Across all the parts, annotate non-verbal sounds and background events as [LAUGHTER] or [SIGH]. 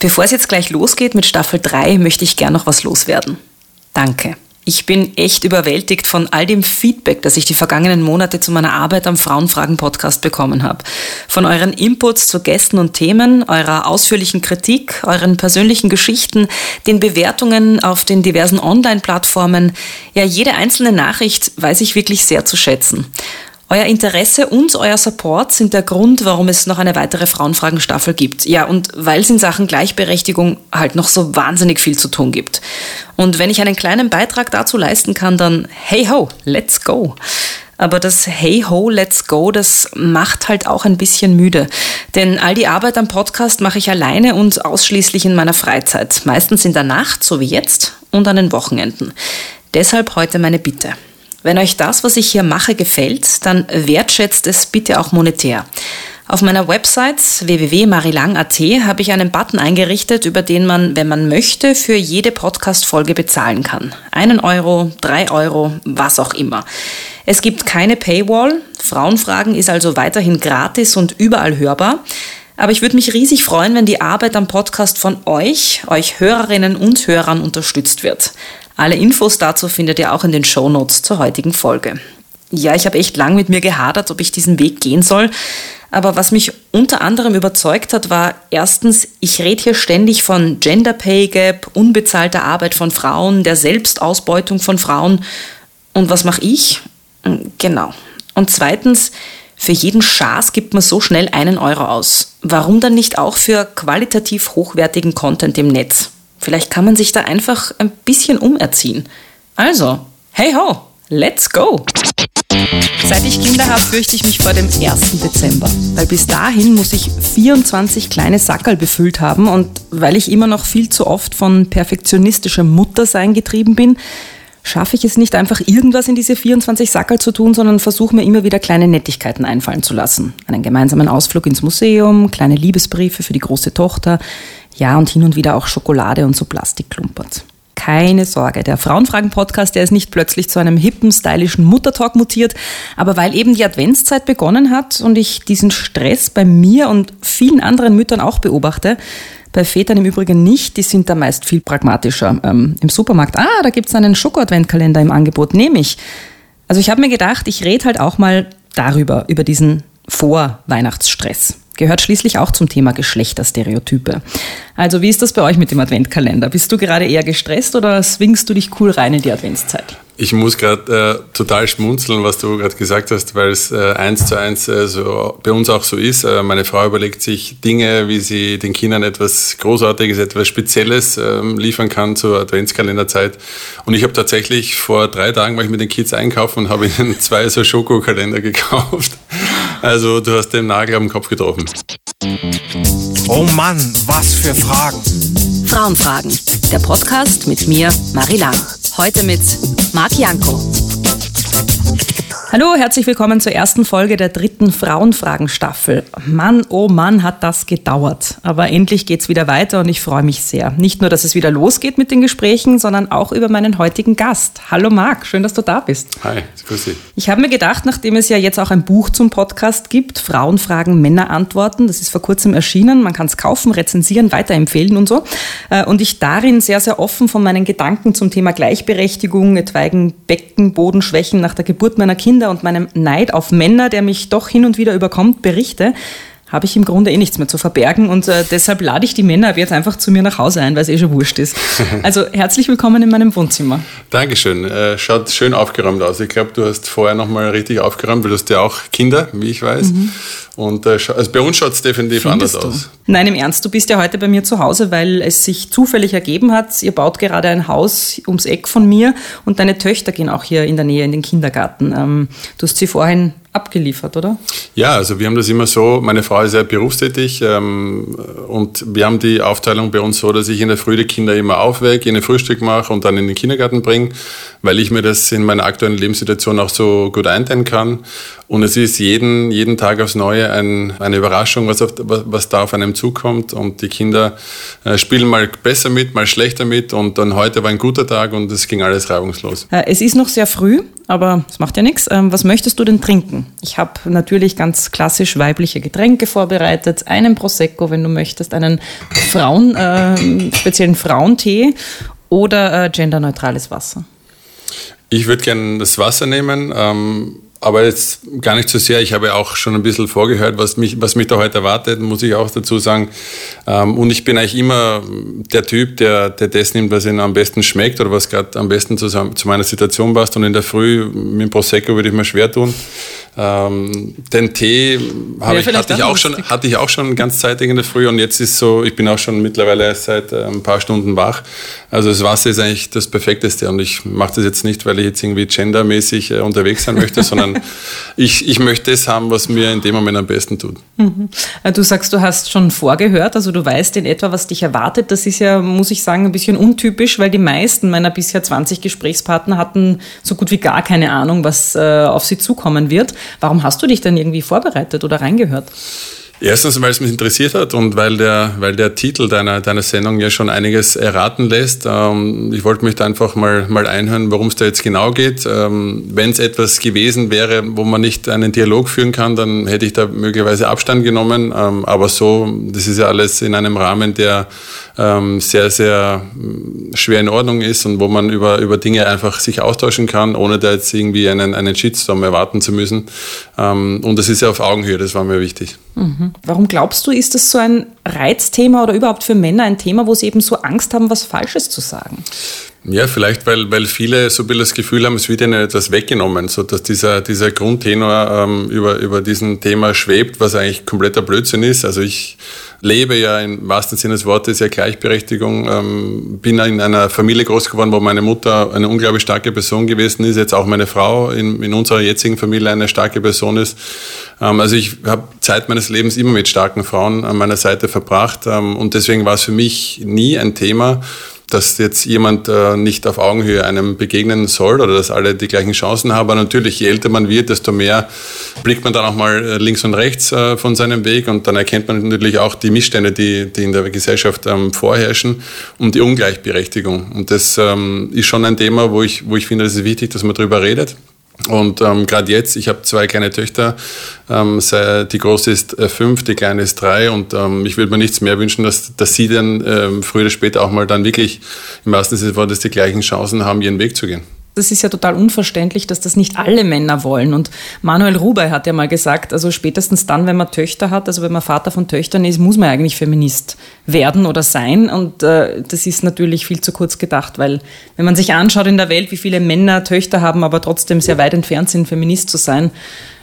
Bevor es jetzt gleich losgeht mit Staffel 3, möchte ich gern noch was loswerden. Danke. Ich bin echt überwältigt von all dem Feedback, das ich die vergangenen Monate zu meiner Arbeit am Frauenfragen-Podcast bekommen habe. Von euren Inputs zu Gästen und Themen, eurer ausführlichen Kritik, euren persönlichen Geschichten, den Bewertungen auf den diversen Online-Plattformen. Ja, jede einzelne Nachricht weiß ich wirklich sehr zu schätzen. Euer Interesse und euer Support sind der Grund, warum es noch eine weitere Frauenfragen-Staffel gibt. Ja, und weil es in Sachen Gleichberechtigung halt noch so wahnsinnig viel zu tun gibt. Und wenn ich einen kleinen Beitrag dazu leisten kann, dann hey ho, let's go. Aber das Hey ho, let's go, das macht halt auch ein bisschen müde. Denn all die Arbeit am Podcast mache ich alleine und ausschließlich in meiner Freizeit. Meistens in der Nacht, so wie jetzt, und an den Wochenenden. Deshalb heute meine Bitte. Wenn euch das, was ich hier mache, gefällt, dann wertschätzt es bitte auch monetär. Auf meiner Website www.marilang.at habe ich einen Button eingerichtet, über den man, wenn man möchte, für jede Podcast-Folge bezahlen kann. Einen Euro, drei Euro, was auch immer. Es gibt keine Paywall. Frauenfragen ist also weiterhin gratis und überall hörbar. Aber ich würde mich riesig freuen, wenn die Arbeit am Podcast von euch, euch Hörerinnen und Hörern unterstützt wird. Alle Infos dazu findet ihr auch in den Show Notes zur heutigen Folge. Ja, ich habe echt lang mit mir gehadert, ob ich diesen Weg gehen soll. Aber was mich unter anderem überzeugt hat, war erstens, ich rede hier ständig von Gender Pay Gap, unbezahlter Arbeit von Frauen, der Selbstausbeutung von Frauen. Und was mache ich? Genau. Und zweitens, für jeden Schaß gibt man so schnell einen Euro aus. Warum dann nicht auch für qualitativ hochwertigen Content im Netz? Vielleicht kann man sich da einfach ein bisschen umerziehen. Also, hey ho, let's go! Seit ich Kinder habe, fürchte ich mich vor dem 1. Dezember. Weil bis dahin muss ich 24 kleine Sackerl befüllt haben und weil ich immer noch viel zu oft von perfektionistischem Muttersein getrieben bin, schaffe ich es nicht einfach irgendwas in diese 24 Sackerl zu tun, sondern versuche mir immer wieder kleine Nettigkeiten einfallen zu lassen. Einen gemeinsamen Ausflug ins Museum, kleine Liebesbriefe für die große Tochter, ja, und hin und wieder auch Schokolade und so Plastikklumpert. Keine Sorge, der Frauenfragen-Podcast, der ist nicht plötzlich zu einem hippen, stylischen Muttertalk mutiert, aber weil eben die Adventszeit begonnen hat und ich diesen Stress bei mir und vielen anderen Müttern auch beobachte, bei Vätern im Übrigen nicht, die sind da meist viel pragmatischer. Ähm, Im Supermarkt, ah, da gibt's einen Schoko-Adventkalender im Angebot, nehme ich. Also ich habe mir gedacht, ich rede halt auch mal darüber, über diesen Vor-Weihnachtsstress. Gehört schließlich auch zum Thema Geschlechterstereotype. Also wie ist das bei euch mit dem Adventkalender? Bist du gerade eher gestresst oder swingst du dich cool rein in die Adventszeit? Ich muss gerade äh, total schmunzeln, was du gerade gesagt hast, weil es äh, eins zu eins äh, so bei uns auch so ist. Äh, meine Frau überlegt sich Dinge, wie sie den Kindern etwas Großartiges, etwas Spezielles ähm, liefern kann zur Adventskalenderzeit. Und ich habe tatsächlich vor drei Tagen war ich mit den Kids einkaufen und habe ihnen [LAUGHS] zwei so Schokokalender gekauft. Also du hast den Nagel am Kopf getroffen. Oh Mann, was für Fragen. Frauenfragen, der Podcast mit mir, Marie Lang. Heute mit Marc Janko. Hallo, herzlich willkommen zur ersten Folge der dritten Frauenfragen-Staffel. Mann, oh Mann, hat das gedauert. Aber endlich geht's wieder weiter und ich freue mich sehr. Nicht nur, dass es wieder losgeht mit den Gesprächen, sondern auch über meinen heutigen Gast. Hallo Marc, schön, dass du da bist. Hi, grüß dich. Ich habe mir gedacht, nachdem es ja jetzt auch ein Buch zum Podcast gibt, Frauenfragen, Männer antworten, das ist vor kurzem erschienen, man kann es kaufen, rezensieren, weiterempfehlen und so, äh, und ich darin sehr, sehr offen von meinen Gedanken zum Thema Gleichberechtigung, etwaigen Beckenbodenschwächen nach der Geburt meiner Kinder Kinder und meinem Neid auf Männer, der mich doch hin und wieder überkommt, berichte, habe ich im Grunde eh nichts mehr zu verbergen und äh, deshalb lade ich die Männer ab jetzt einfach zu mir nach Hause ein, weil es eh schon wurscht ist. [LAUGHS] Also herzlich willkommen in meinem Wohnzimmer. Dankeschön. Äh, schaut schön aufgeräumt aus. Ich glaube, du hast vorher nochmal richtig aufgeräumt, weil du hast ja auch Kinder, wie ich weiß. Mhm. Und äh, also bei uns schaut es definitiv Findest anders du? aus. Nein, im Ernst, du bist ja heute bei mir zu Hause, weil es sich zufällig ergeben hat. Ihr baut gerade ein Haus ums Eck von mir und deine Töchter gehen auch hier in der Nähe in den Kindergarten. Ähm, du hast sie vorhin abgeliefert, oder? Ja, also wir haben das immer so, meine Frau ist ja berufstätig ähm, und wir haben die Aufteilung bei uns so, dass ich in der Früh die Kinder immer aufwecke, ihnen Frühstück mache und dann in den Kindergarten bringe, weil ich mir das in meiner aktuellen Lebenssituation auch so gut einteilen kann. Und es ist jeden, jeden Tag aufs Neue ein, eine Überraschung, was, auf, was, was, da auf einem zukommt. Und die Kinder äh, spielen mal besser mit, mal schlechter mit. Und dann heute war ein guter Tag und es ging alles reibungslos. Äh, es ist noch sehr früh, aber es macht ja nichts. Ähm, was möchtest du denn trinken? Ich habe natürlich ganz klassisch weibliche Getränke vorbereitet. Einen Prosecco, wenn du möchtest, einen Frauen, äh, speziellen Frauentee oder äh, genderneutrales Wasser. Ich würde gerne das Wasser nehmen. Ähm aber jetzt gar nicht so sehr. Ich habe auch schon ein bisschen vorgehört, was mich, was mich da heute erwartet, muss ich auch dazu sagen. Ähm, und ich bin eigentlich immer der Typ, der, der das nimmt, was ihm am besten schmeckt oder was gerade am besten zu, zu meiner Situation passt. Und in der Früh mit dem Prosecco würde ich mir schwer tun. Ähm, den Tee ja, ich, hatte, ich auch schon, hatte ich auch schon ganz zeitig in der Früh und jetzt ist so, ich bin auch schon mittlerweile seit äh, ein paar Stunden wach. Also das Wasser ist eigentlich das Perfekteste und ich mache das jetzt nicht, weil ich jetzt irgendwie gendermäßig äh, unterwegs sein möchte, sondern ich, ich möchte es haben, was mir in dem Moment am besten tut. Mhm. Äh, du sagst, du hast schon vorgehört, also du weißt in etwa, was dich erwartet. Das ist ja, muss ich sagen, ein bisschen untypisch, weil die meisten meiner bisher 20 Gesprächspartner hatten so gut wie gar keine Ahnung, was äh, auf sie zukommen wird. Warum hast du dich denn irgendwie vorbereitet oder reingehört? Erstens, weil es mich interessiert hat und weil der, weil der Titel deiner, deiner Sendung ja schon einiges erraten lässt. Ähm, ich wollte mich da einfach mal, mal einhören, worum es da jetzt genau geht. Ähm, Wenn es etwas gewesen wäre, wo man nicht einen Dialog führen kann, dann hätte ich da möglicherweise Abstand genommen. Ähm, aber so, das ist ja alles in einem Rahmen, der ähm, sehr, sehr mm, schwer in Ordnung ist und wo man über, über Dinge einfach sich austauschen kann, ohne da jetzt irgendwie einen, einen Shitstorm erwarten zu müssen. Ähm, und das ist ja auf Augenhöhe, das war mir wichtig. Mhm. Warum glaubst du, ist das so ein Reizthema oder überhaupt für Männer ein Thema, wo sie eben so Angst haben, was Falsches zu sagen? Ja, vielleicht, weil, weil viele so ein bisschen das Gefühl haben, es wird ihnen etwas weggenommen, so dass dieser, dieser Grundtenor ähm, über, über diesen Thema schwebt, was eigentlich kompletter Blödsinn ist. Also ich lebe ja im wahrsten Sinne des Wortes ja Gleichberechtigung, ähm, bin in einer Familie groß geworden, wo meine Mutter eine unglaublich starke Person gewesen ist, jetzt auch meine Frau in, in unserer jetzigen Familie eine starke Person ist. Ähm, also ich habe Zeit meines Lebens immer mit starken Frauen an meiner Seite verbracht ähm, und deswegen war es für mich nie ein Thema, dass jetzt jemand äh, nicht auf Augenhöhe einem begegnen soll oder dass alle die gleichen Chancen haben. Aber natürlich, je älter man wird, desto mehr blickt man dann auch mal äh, links und rechts äh, von seinem Weg und dann erkennt man natürlich auch die Missstände, die, die in der Gesellschaft ähm, vorherrschen und die Ungleichberechtigung. Und das ähm, ist schon ein Thema, wo ich, wo ich finde, es ist wichtig, dass man darüber redet. Und ähm, gerade jetzt, ich habe zwei kleine Töchter, ähm, die große ist äh, fünf, die kleine ist drei. Und ähm, ich würde mir nichts mehr wünschen, dass, dass sie dann ähm, früher oder später auch mal dann wirklich im wahrsten Sinne des Wortes die gleichen Chancen haben, ihren Weg zu gehen das ist ja total unverständlich, dass das nicht alle Männer wollen. Und Manuel Rubey hat ja mal gesagt, also spätestens dann, wenn man Töchter hat, also wenn man Vater von Töchtern ist, muss man eigentlich Feminist werden oder sein. Und äh, das ist natürlich viel zu kurz gedacht, weil wenn man sich anschaut in der Welt, wie viele Männer Töchter haben, aber trotzdem sehr weit entfernt sind, Feminist zu sein,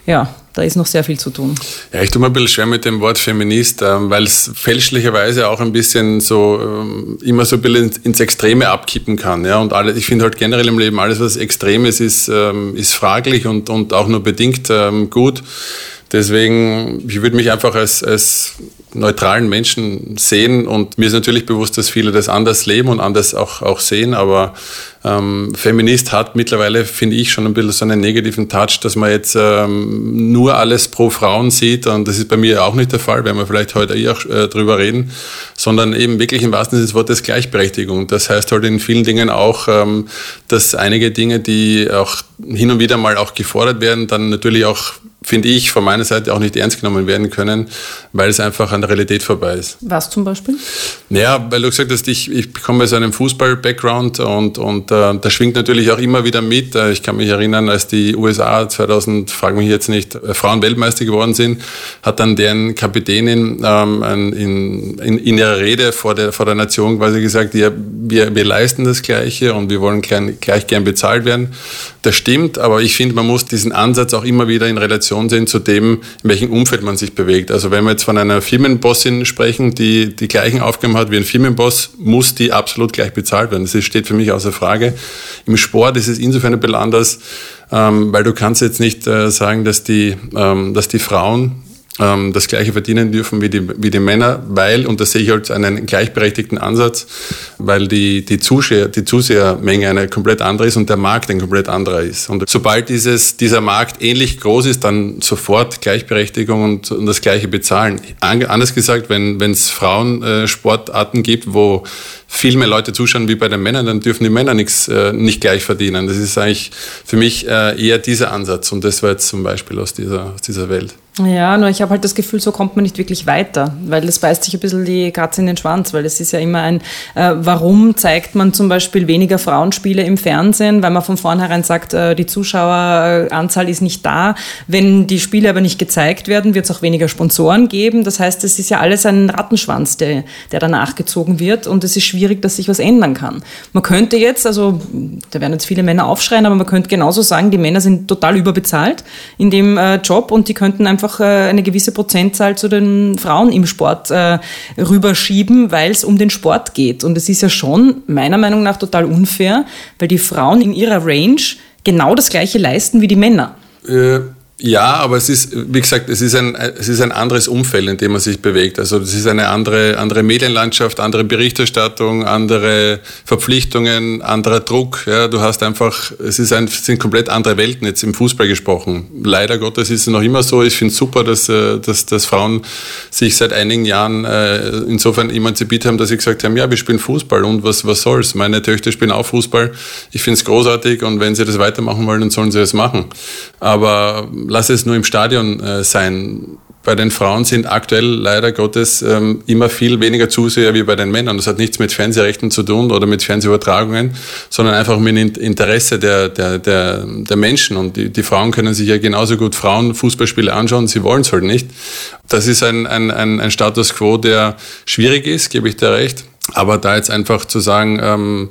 ja, da ist noch sehr viel zu tun. Ja, ich tue mir ein bisschen schwer mit dem Wort Feminist, ähm, weil es fälschlicherweise auch ein bisschen so ähm, immer so ein bisschen ins Extreme abkippen kann. Ja? Und alles, ich finde halt generell im Leben, alles, was extrem ist, ist, ähm, ist fraglich und, und auch nur bedingt gut. Deswegen, ich würde mich einfach als, als neutralen Menschen sehen. Und mir ist natürlich bewusst, dass viele das anders leben und anders auch, auch sehen, aber ähm, Feminist hat mittlerweile, finde ich, schon ein bisschen so einen negativen Touch, dass man jetzt ähm, nur alles pro Frauen sieht. Und das ist bei mir auch nicht der Fall, werden wir vielleicht heute eh auch äh, drüber reden, sondern eben wirklich im wahrsten Sinne des Wortes Gleichberechtigung. Das heißt halt in vielen Dingen auch, ähm, dass einige Dinge, die auch hin und wieder mal auch gefordert werden, dann natürlich auch finde ich, von meiner Seite auch nicht ernst genommen werden können, weil es einfach an der Realität vorbei ist. Was zum Beispiel? Naja, weil du gesagt hast, ich, ich komme aus einem Fußball-Background und, und äh, da schwingt natürlich auch immer wieder mit. Äh, ich kann mich erinnern, als die USA 2000, frage mich jetzt nicht, äh, Frauen-Weltmeister geworden sind, hat dann deren Kapitänin ähm, in, in, in, ihrer Rede vor der, vor der Nation quasi gesagt, ja, wir, wir leisten das Gleiche und wir wollen gleich, gleich gern bezahlt werden. Das stimmt, aber ich finde, man muss diesen Ansatz auch immer wieder in Relation sehen zu dem, in welchem Umfeld man sich bewegt. Also wenn wir jetzt von einer Firmenbossin sprechen, die die gleichen Aufgaben hat wie ein Firmenboss, muss die absolut gleich bezahlt werden. Das steht für mich außer Frage. Im Sport ist es insofern ein bisschen anders, ähm, weil du kannst jetzt nicht äh, sagen, dass die, ähm, dass die Frauen ähm, das Gleiche verdienen dürfen wie die, wie die Männer, weil, und das sehe ich als einen gleichberechtigten Ansatz, weil die, die, Zuschauer, die Zusehermenge eine komplett andere ist und der Markt ein komplett anderer ist. Und sobald dieses, dieser Markt ähnlich groß ist, dann sofort Gleichberechtigung und, und das Gleiche bezahlen. Anders gesagt, wenn es Frauensportarten äh, gibt, wo viel mehr Leute zuschauen wie bei den Männern, dann dürfen die Männer nichts äh, nicht gleich verdienen. Das ist eigentlich für mich äh, eher dieser Ansatz und das war jetzt zum Beispiel aus dieser, aus dieser Welt. Ja, nur ich habe halt das Gefühl, so kommt man nicht wirklich weiter, weil das beißt sich ein bisschen die Katze in den Schwanz, weil es ist ja immer ein, äh, warum zeigt man zum Beispiel weniger Frauenspiele im Fernsehen, weil man von vornherein sagt, äh, die Zuschaueranzahl ist nicht da. Wenn die Spiele aber nicht gezeigt werden, wird es auch weniger Sponsoren geben. Das heißt, es ist ja alles ein Rattenschwanz, der, der danach gezogen wird und es ist schwierig, dass sich was ändern kann. Man könnte jetzt, also da werden jetzt viele Männer aufschreien, aber man könnte genauso sagen, die Männer sind total überbezahlt in dem äh, Job und die könnten einfach äh, eine gewisse Prozentzahl zu den Frauen im Sport äh, rüberschieben, weil es um den Sport geht. Und es ist ja schon meiner Meinung nach total unfair, weil die Frauen in ihrer Range genau das Gleiche leisten wie die Männer. Ja, aber es ist, wie gesagt, es ist ein, es ist ein anderes Umfeld, in dem man sich bewegt. Also es ist eine andere, andere Medienlandschaft, andere Berichterstattung, andere Verpflichtungen, anderer Druck. Ja, du hast einfach, es ist ein, es sind komplett andere Welten jetzt im Fußball gesprochen. Leider Gottes ist es noch immer so. Ich finde es super, dass, äh, dass, dass Frauen sich seit einigen Jahren äh, insofern emanzipiert haben, dass sie gesagt haben, ja, wir spielen Fußball und was, was soll's? Meine Töchter spielen auch Fußball. Ich finde es großartig und wenn sie das weitermachen wollen, dann sollen sie es machen. Aber lass es nur im Stadion äh, sein. Bei den Frauen sind aktuell leider Gottes ähm, immer viel weniger Zuseher wie bei den Männern. Das hat nichts mit Fernsehrechten zu tun oder mit Fernsehübertragungen, sondern einfach mit Interesse der, der, der, der Menschen. Und die, die Frauen können sich ja genauso gut Frauenfußballspiele anschauen, sie wollen es halt nicht. Das ist ein, ein, ein, ein Status quo, der schwierig ist, gebe ich dir recht. Aber da jetzt einfach zu sagen, ähm,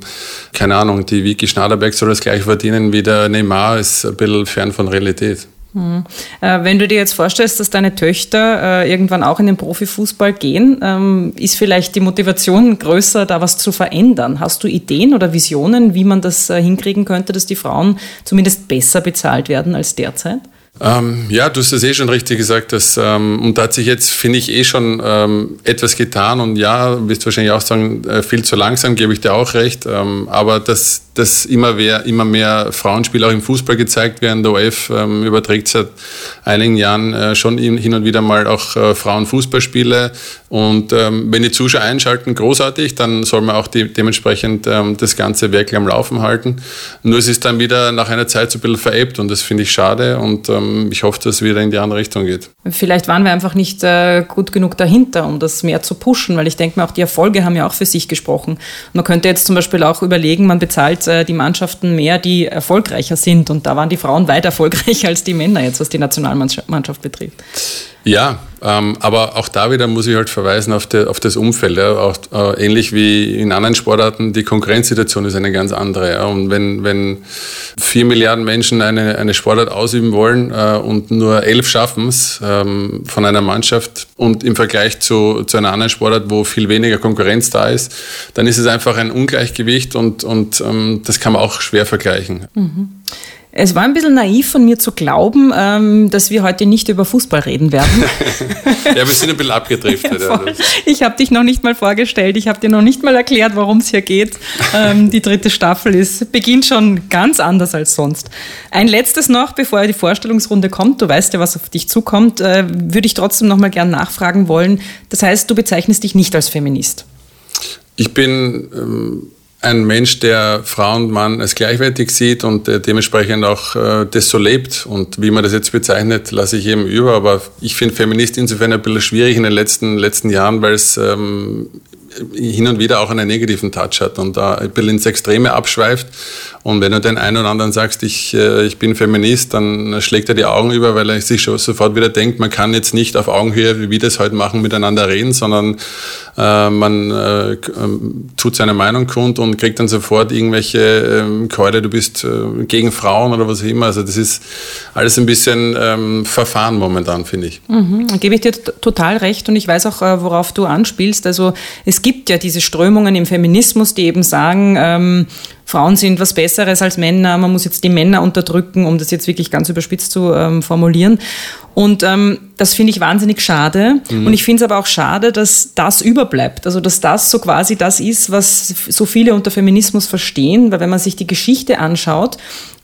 keine Ahnung, die Vicky Schnaderberg soll das gleich verdienen wie der Neymar, ist ein bisschen fern von Realität. Mhm. Äh, wenn du dir jetzt vorstellst, dass deine Töchter äh, irgendwann auch in den Profifußball gehen, ähm, ist vielleicht die Motivation größer, da was zu verändern. Hast du Ideen oder Visionen, wie man das äh, hinkriegen könnte, dass die Frauen zumindest besser bezahlt werden als derzeit? Ähm, ja, du hast es eh schon richtig gesagt. Dass, ähm, und da hat sich jetzt, finde ich, eh schon ähm, etwas getan. Und ja, wirst du wahrscheinlich auch sagen, äh, viel zu langsam, gebe ich dir auch recht. Ähm, aber dass, dass immer, mehr, immer mehr Frauenspiele auch im Fußball gezeigt werden. Der OF ähm, überträgt seit einigen Jahren äh, schon hin und wieder mal auch äh, Frauenfußballspiele. Und ähm, wenn die Zuschauer einschalten, großartig, dann soll man auch die, dementsprechend das Ganze wirklich am Laufen halten. Nur es ist dann wieder nach einer Zeit so ein bisschen verebbt und das finde ich schade. Und ich hoffe, dass es wieder in die andere Richtung geht. Vielleicht waren wir einfach nicht äh, gut genug dahinter, um das mehr zu pushen, weil ich denke mir auch, die Erfolge haben ja auch für sich gesprochen. Man könnte jetzt zum Beispiel auch überlegen, man bezahlt äh, die Mannschaften mehr, die erfolgreicher sind. Und da waren die Frauen weit erfolgreicher als die Männer jetzt, was die Nationalmannschaft betrifft. Ja, ähm, aber auch da wieder muss ich halt verweisen auf, de, auf das Umfeld. Ja. Auch, äh, ähnlich wie in anderen Sportarten, die Konkurrenzsituation ist eine ganz andere. Ja. Und wenn, wenn vier Milliarden Menschen eine, eine Sportart ausüben wollen äh, und nur elf schaffen es ähm, von einer Mannschaft und im Vergleich zu, zu einer anderen Sportart, wo viel weniger Konkurrenz da ist, dann ist es einfach ein Ungleichgewicht und, und ähm, das kann man auch schwer vergleichen. Mhm. Es war ein bisschen naiv von mir zu glauben, ähm, dass wir heute nicht über Fußball reden werden. [LAUGHS] ja, wir sind ein bisschen abgedriftet. [LAUGHS] Ja, ich habe dich noch nicht mal vorgestellt, ich habe dir noch nicht mal erklärt, worum es hier geht. Ähm, die dritte Staffel ist, beginnt schon ganz anders als sonst. Ein letztes noch, bevor die Vorstellungsrunde kommt, du weißt ja, was auf dich zukommt, äh, würde ich trotzdem noch mal gern nachfragen wollen. Das heißt, du bezeichnest dich nicht als Feminist. Ich bin... Ähm ein Mensch, der Frau und Mann als gleichwertig sieht und dementsprechend auch äh, das so lebt. Und wie man das jetzt bezeichnet, lasse ich eben über. Aber ich finde Feminist insofern ein bisschen schwierig in den letzten, letzten Jahren, weil es ähm, hin und wieder auch einen negativen Touch hat und da ein bisschen ins Extreme abschweift. Und wenn du den einen oder anderen sagst, ich, äh, ich bin Feminist, dann schlägt er die Augen über, weil er sich schon sofort wieder denkt, man kann jetzt nicht auf Augenhöhe, wie wir das heute machen, miteinander reden, sondern äh, man äh, ähm, tut seine Meinung kund und kriegt dann sofort irgendwelche ähm, Keule, du bist äh, gegen Frauen oder was auch immer. Also das ist alles ein bisschen ähm, verfahren momentan, finde ich. Mhm, gebe ich dir total recht und ich weiß auch, äh, worauf du anspielst. Also es gibt ja diese Strömungen im Feminismus, die eben sagen, ähm, Frauen sind was Besseres als Männer, man muss jetzt die Männer unterdrücken, um das jetzt wirklich ganz überspitzt zu ähm, formulieren. Und ähm, das finde ich wahnsinnig schade. Mhm. Und ich finde es aber auch schade, dass das überbleibt. Also dass das so quasi das ist, was so viele unter Feminismus verstehen. Weil wenn man sich die Geschichte anschaut,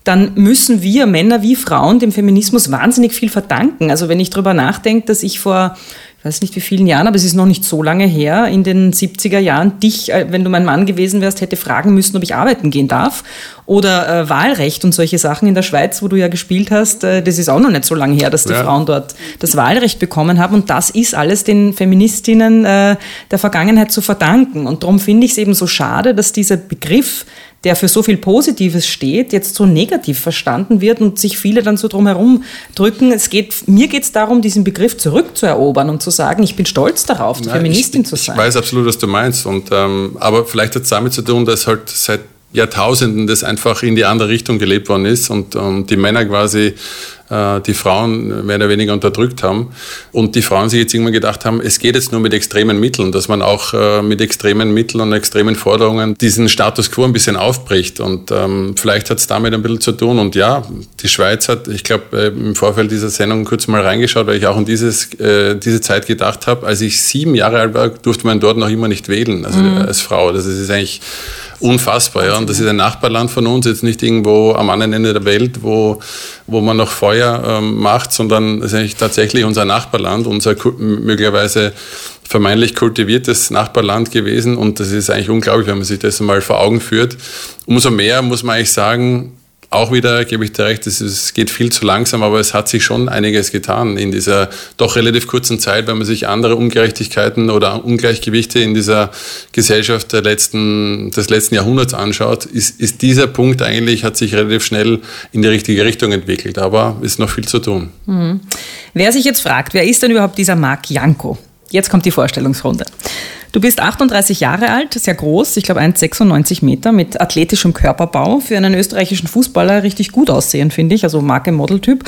dann müssen wir Männer wie Frauen dem Feminismus wahnsinnig viel verdanken. Also wenn ich darüber nachdenke, dass ich vor weiß nicht wie vielen Jahren, aber es ist noch nicht so lange her, in den 70er Jahren dich, äh, wenn du mein Mann gewesen wärst, hätte fragen müssen, ob ich arbeiten gehen darf. Oder äh, Wahlrecht und solche Sachen in der Schweiz, wo du ja gespielt hast, äh, das ist auch noch nicht so lange her, dass die ja. Frauen dort das Wahlrecht bekommen haben. Und das ist alles den Feministinnen äh, der Vergangenheit zu verdanken. Und darum finde ich es eben so schade, dass dieser Begriff der für so viel Positives steht, jetzt so negativ verstanden wird und sich viele dann so drumherum drücken. Es geht, mir geht es darum, diesen Begriff zurückzuerobern und zu sagen, ich bin stolz darauf, die Feministin ich, zu sein. Ich weiß absolut, was du meinst. Und, ähm, aber vielleicht hat es damit zu tun, dass halt seit Jahrtausenden das einfach in die andere Richtung gelebt worden ist und, und die Männer quasi äh, die Frauen mehr oder weniger unterdrückt haben und die Frauen sich jetzt irgendwann gedacht haben, es geht jetzt nur mit extremen Mitteln, dass man auch äh, mit extremen Mitteln und extremen Forderungen diesen Status quo ein bisschen aufbricht und ähm, vielleicht hat es damit ein bisschen zu tun und ja, die Schweiz hat, ich glaube äh, im Vorfeld dieser Sendung kurz mal reingeschaut, weil ich auch an dieses, äh, diese Zeit gedacht habe, als ich sieben Jahre alt war, durfte man dort noch immer nicht wählen, also mhm. als Frau, das ist eigentlich unfassbar. Ja. Und das ist ein Nachbarland von uns, jetzt nicht irgendwo am anderen Ende der Welt, wo, wo man noch Feuer ähm, macht, sondern es ist eigentlich tatsächlich unser Nachbarland, unser möglicherweise vermeintlich kultiviertes Nachbarland gewesen. Und das ist eigentlich unglaublich, wenn man sich das mal vor Augen führt. Umso mehr muss man eigentlich sagen, auch wieder gebe ich dir recht, es geht viel zu langsam, aber es hat sich schon einiges getan in dieser doch relativ kurzen Zeit, wenn man sich andere Ungerechtigkeiten oder Ungleichgewichte in dieser Gesellschaft der letzten, des letzten Jahrhunderts anschaut, ist, ist dieser Punkt eigentlich, hat sich relativ schnell in die richtige Richtung entwickelt, aber ist noch viel zu tun. Mhm. Wer sich jetzt fragt, wer ist denn überhaupt dieser Marc Janko? Jetzt kommt die Vorstellungsrunde. Du bist 38 Jahre alt, sehr groß, ich glaube 1,96 Meter, mit athletischem Körperbau. Für einen österreichischen Fußballer richtig gut aussehen, finde ich, also Marke Modeltyp.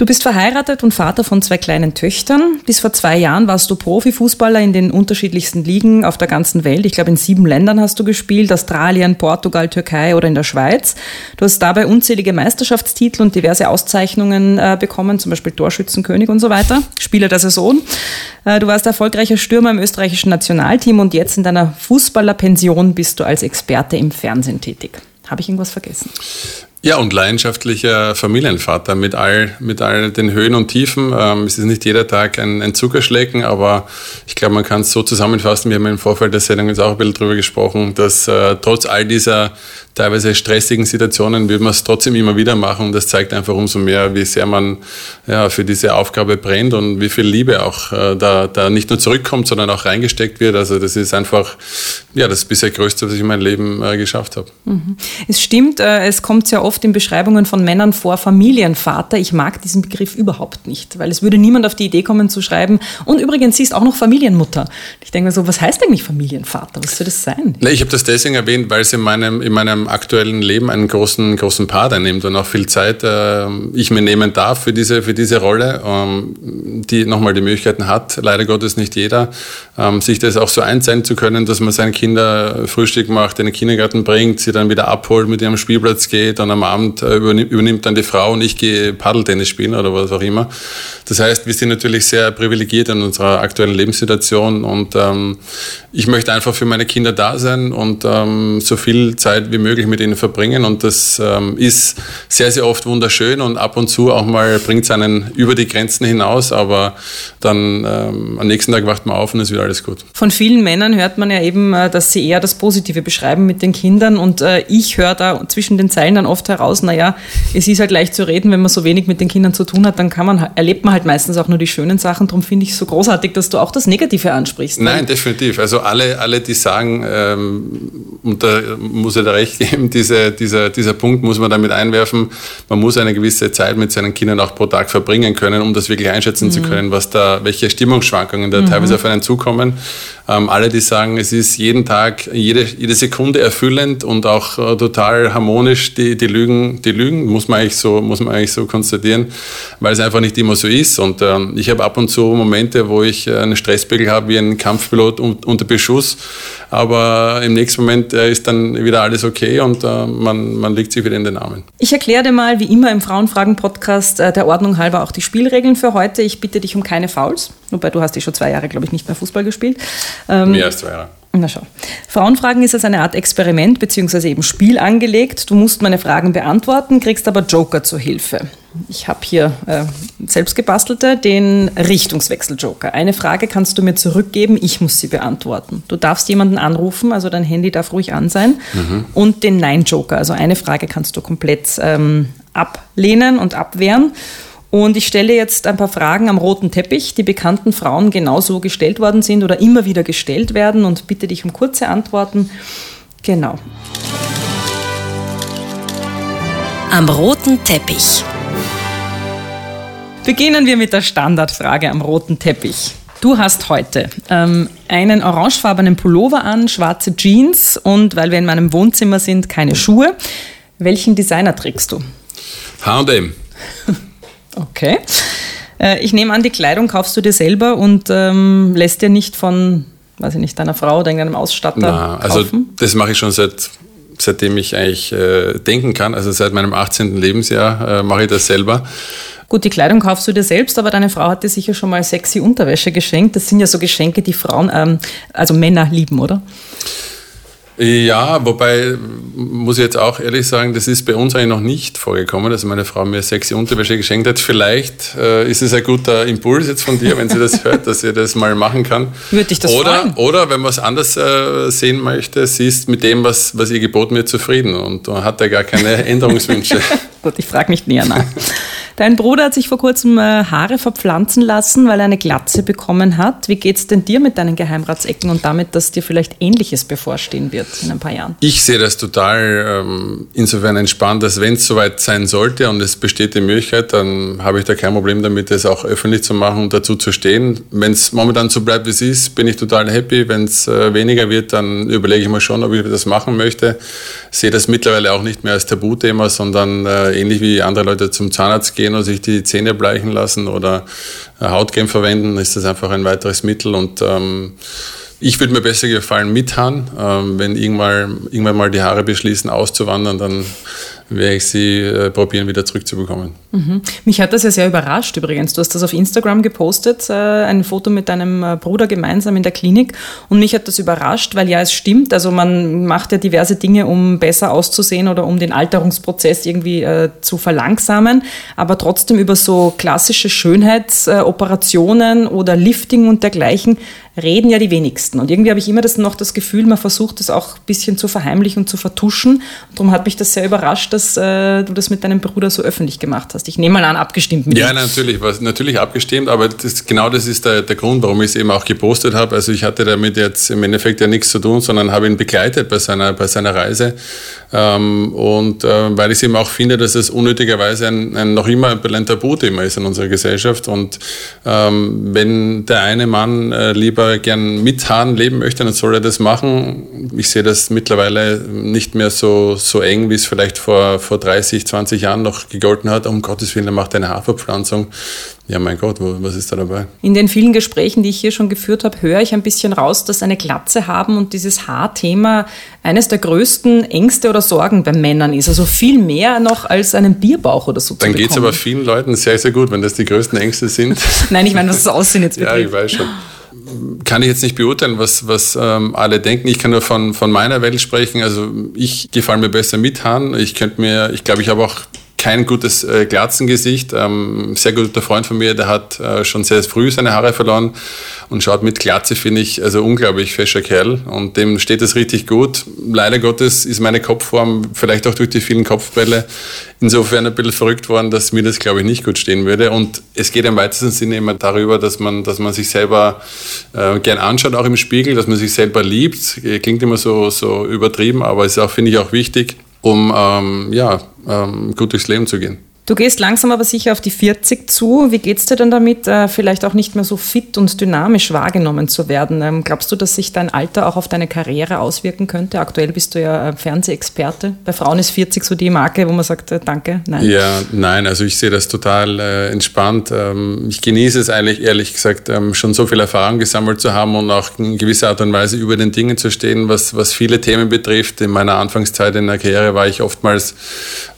Du bist verheiratet und Vater von zwei kleinen Töchtern. Bis vor zwei Jahren warst du Profifußballer in den unterschiedlichsten Ligen auf der ganzen Welt. Ich glaube, in sieben Ländern hast du gespielt, Australien, Portugal, Türkei oder in der Schweiz. Du hast dabei unzählige Meisterschaftstitel und diverse Auszeichnungen äh, bekommen, zum Beispiel Torschützenkönig und so weiter, Spieler der Saison. Äh, du warst erfolgreicher Stürmer im österreichischen Nationalteam und jetzt in deiner Fußballerpension bist du als Experte im Fernsehen tätig. Habe ich irgendwas vergessen? Ja, und leidenschaftlicher Familienvater mit all, mit all den Höhen und Tiefen. Ähm, es ist nicht jeder Tag ein, ein Zuckerschlecken, aber ich glaube, man kann es so zusammenfassen. Wir haben im Vorfeld der Sendung jetzt auch ein bisschen drüber gesprochen, dass äh, trotz all dieser teilweise stressigen Situationen würde man es trotzdem immer wieder machen. Das zeigt einfach umso mehr, wie sehr man ja, für diese Aufgabe brennt und wie viel Liebe auch äh, da, da nicht nur zurückkommt, sondern auch reingesteckt wird. Also das ist einfach ja, das bisher Größte, was ich in meinem Leben äh, geschafft habe. Mhm. Es stimmt, äh, es kommt sehr oft in Beschreibungen von Männern vor, Familienvater. Ich mag diesen Begriff überhaupt nicht, weil es würde niemand auf die Idee kommen zu schreiben. Und übrigens, sie ist auch noch Familienmutter. Ich denke mir so, was heißt eigentlich Familienvater? Was soll das sein? Nee, ich habe das deswegen erwähnt, weil es in meinem, in meinem aktuellen Leben einen großen, großen Part einnimmt und auch viel Zeit äh, ich mir nehmen darf für diese, für diese Rolle, ähm, die nochmal die Möglichkeiten hat, leider Gottes nicht jeder, ähm, sich das auch so einsehen zu können, dass man seine Kinder Frühstück macht, in den Kindergarten bringt, sie dann wieder abholt, mit ihrem Spielplatz geht und am Abend äh, übernimmt, übernimmt dann die Frau und ich gehe Paddeltennis spielen oder was auch immer. Das heißt, wir sind natürlich sehr privilegiert in unserer aktuellen Lebenssituation und ähm, ich möchte einfach für meine Kinder da sein und ähm, so viel Zeit wie möglich mit ihnen verbringen. Und das ähm, ist sehr, sehr oft wunderschön und ab und zu auch mal bringt es einen über die Grenzen hinaus, aber dann ähm, am nächsten Tag wacht man auf und es wird alles gut. Von vielen Männern hört man ja eben, äh, dass sie eher das Positive beschreiben mit den Kindern und äh, ich höre da zwischen den Zeilen dann oft heraus, naja, es ist halt leicht zu reden, wenn man so wenig mit den Kindern zu tun hat, dann kann man, erlebt man halt meistens auch nur die schönen Sachen. Darum finde ich es so großartig, dass du auch das Negative ansprichst. Nein, definitiv. Also alle, alle die sagen, ähm, und da muss ich da recht geben, diese, dieser, dieser Punkt muss man damit einwerfen, man muss eine gewisse Zeit mit seinen Kindern auch pro Tag verbringen können, um das wirklich einschätzen mhm. zu können, was da, welche Stimmungsschwankungen da mhm. teilweise auf einen zukommen. Ähm, alle, die sagen, es ist jeden Tag, jede, jede Sekunde erfüllend und auch äh, total harmonisch, die, die Lügen, die Lügen, muss man eigentlich so, muss man eigentlich so konstatieren, weil es einfach nicht immer so ist. Und ähm, ich habe ab und zu Momente, wo ich äh, einen Stresspegel habe wie ein Kampfpilot unter Beschuss, aber im nächsten Moment äh, ist dann wieder alles okay und äh, man, man legt sich wieder in den Armen. Ich erkläre dir mal, wie immer im Frauenfragen-Podcast, äh, der Ordnung halber auch die Spielregeln für heute. Ich bitte dich um keine Fouls, wobei du hast ja schon zwei Jahre, glaube ich, nicht mehr Fußball gespielt. Ähm, Mehr als zwei Jahre. Na schau. Frauenfragen ist als eine Art Experiment bzw. eben Spiel angelegt. Du musst meine Fragen beantworten, kriegst aber Joker zur Hilfe. Ich habe hier äh, selbst gebastelte, den Richtungswechsel-Joker. Eine Frage kannst du mir zurückgeben, ich muss sie beantworten. Du darfst jemanden anrufen, also dein Handy darf ruhig an sein. Mhm. Und den Nein-Joker, also eine Frage kannst du komplett ähm, ablehnen und abwehren. Und ich stelle jetzt ein paar Fragen am roten Teppich, die bekannten Frauen genauso gestellt worden sind oder immer wieder gestellt werden und bitte dich um kurze Antworten. Genau. Am roten Teppich. Beginnen wir mit der Standardfrage am roten Teppich. Du hast heute ähm, einen orangefarbenen Pullover an, schwarze Jeans und weil wir in meinem Wohnzimmer sind, keine Schuhe. Welchen Designer trägst du? H&M. [LAUGHS] Okay. Äh, ich nehme an, die Kleidung kaufst du dir selber und ähm, lässt dir nicht von, weiß ich nicht, deiner Frau oder irgendeinem Ausstatter Na, also das mache ich schon seit seitdem ich eigentlich äh, denken kann, also seit meinem 18. Lebensjahr äh, mache ich das selber. Gut, die Kleidung kaufst du dir selbst, aber deine Frau hat dir sicher schon mal sexy Unterwäsche geschenkt. Das sind ja so Geschenke, die Frauen, ähm, also Männer lieben, oder? Ja, wobei muss ich jetzt auch ehrlich sagen, das ist bei uns eigentlich noch nicht vorgekommen, dass meine Frau mir sexy Unterwäsche geschenkt hat. Vielleicht äh, ist es ein guter Impuls jetzt von dir, wenn sie das hört, dass sie das mal machen kann. Würde ich das oder, freuen. Oder wenn man es anders äh, sehen möchte, sie ist mit dem, was, was ihr geboten wird, zufrieden und hat da gar keine [LAUGHS] Änderungswünsche. Gut, ich frage nicht näher nach. Dein Bruder hat sich vor kurzem äh, Haare verpflanzen lassen, weil er eine Glatze bekommen hat. Wie geht es denn dir mit deinen Geheimratsecken und damit, dass dir vielleicht Ähnliches bevorstehen wird in ein paar Jahren? Ich sehe das total ähm, insofern entspannt, dass wenn es soweit sein sollte und es besteht die Möglichkeit, dann habe ich da kein Problem damit, das auch öffentlich zu machen und dazu zu stehen. Wenn es momentan so bleibt, wie es ist, bin ich total happy. Wenn es äh, weniger wird, dann überlege ich mal schon, ob ich das machen möchte. Sehe das mittlerweile auch nicht mehr als Tabuthema, sondern äh, ähnlich wie andere Leute zum Zahnarzt gehen und sich die Zähne bleichen lassen oder äh, Hautcreme verwenden, ist das einfach ein weiteres Mittel und ähm, ich würde mir besser gefallen mit Haaren. Ähm, wenn irgendwann, irgendwann mal die Haare beschließen auszuwandern, dann werde ich sie äh, probieren, wieder zurückzubekommen. Mhm. Mich hat das ja sehr überrascht übrigens. Du hast das auf Instagram gepostet, äh, ein Foto mit deinem äh, Bruder gemeinsam in der Klinik. Und mich hat das überrascht, weil ja, es stimmt. Also man macht ja diverse Dinge, um besser auszusehen oder um den Alterungsprozess irgendwie äh, zu verlangsamen. Aber trotzdem über so klassische Schönheitsoperationen oder Lifting und dergleichen reden ja die wenigsten. Und irgendwie habe ich immer das noch das Gefühl, man versucht das auch ein bisschen zu verheimlichen und zu vertuschen. Darum hat mich das sehr überrascht, dass äh, du das mit deinem Bruder so öffentlich gemacht hast. Ich nehme mal an, abgestimmt mit Ja, ihm. natürlich, was, natürlich abgestimmt, aber das, genau das ist der, der Grund, warum ich es eben auch gepostet habe. Also ich hatte damit jetzt im Endeffekt ja nichts zu tun, sondern habe ihn begleitet bei seiner, bei seiner Reise. Ähm, und äh, weil ich eben auch finde, dass es unnötigerweise ein, ein noch immer ein Tabuthema ist in unserer Gesellschaft. Und ähm, wenn der eine Mann äh, lieber gern mit Haaren leben möchte, dann soll er das machen. Ich sehe das mittlerweile nicht mehr so, so eng, wie es vielleicht vor, vor 30, 20 Jahren noch gegolten hat. Um Gottes Willen, er macht eine Haarverpflanzung. Ja, mein Gott, was ist da dabei? In den vielen Gesprächen, die ich hier schon geführt habe, höre ich ein bisschen raus, dass eine Glatze haben und dieses Haarthema eines der größten Ängste oder Sorgen bei Männern ist. Also viel mehr noch als einen Bierbauch oder so Dann geht es aber vielen Leuten sehr, sehr gut, wenn das die größten Ängste sind. [LAUGHS] Nein, ich meine, was das Aussehen jetzt betrifft. [LAUGHS] Ja, ich weiß schon kann ich jetzt nicht beurteilen, was, was ähm, alle denken. Ich kann nur von, von meiner Welt sprechen. Also ich gefalle mir besser mit Haaren. Ich könnte mir, ich glaube, ich habe auch kein gutes äh, Glatzengesicht. Ähm, sehr guter Freund von mir, der hat äh, schon sehr früh seine Haare verloren und schaut mit Glatze, finde ich, also unglaublich fescher Kerl und dem steht es richtig gut. Leider Gottes ist meine Kopfform, vielleicht auch durch die vielen Kopfbälle, insofern ein bisschen verrückt worden, dass mir das, glaube ich, nicht gut stehen würde. Und es geht im weitesten Sinne immer darüber, dass man, dass man sich selber äh, gern anschaut, auch im Spiegel, dass man sich selber liebt. Klingt immer so, so übertrieben, aber ist auch, finde ich, auch wichtig, um ähm, ja, ähm, gut durchs Leben zu gehen. Du gehst langsam aber sicher auf die 40 zu. Wie geht es dir denn damit, äh, vielleicht auch nicht mehr so fit und dynamisch wahrgenommen zu werden? Ähm, glaubst du, dass sich dein Alter auch auf deine Karriere auswirken könnte? Aktuell bist du ja Fernsehexperte. Bei Frauen ist 40 so die Marke, wo man sagt, äh, danke, nein. Ja, nein, also ich sehe das total äh, entspannt. Ähm, ich genieße es eigentlich, ehrlich gesagt, ähm, schon so viel Erfahrung gesammelt zu haben und auch in gewisser Art und Weise über den Dingen zu stehen, was, was viele Themen betrifft. In meiner Anfangszeit in der Karriere war ich oftmals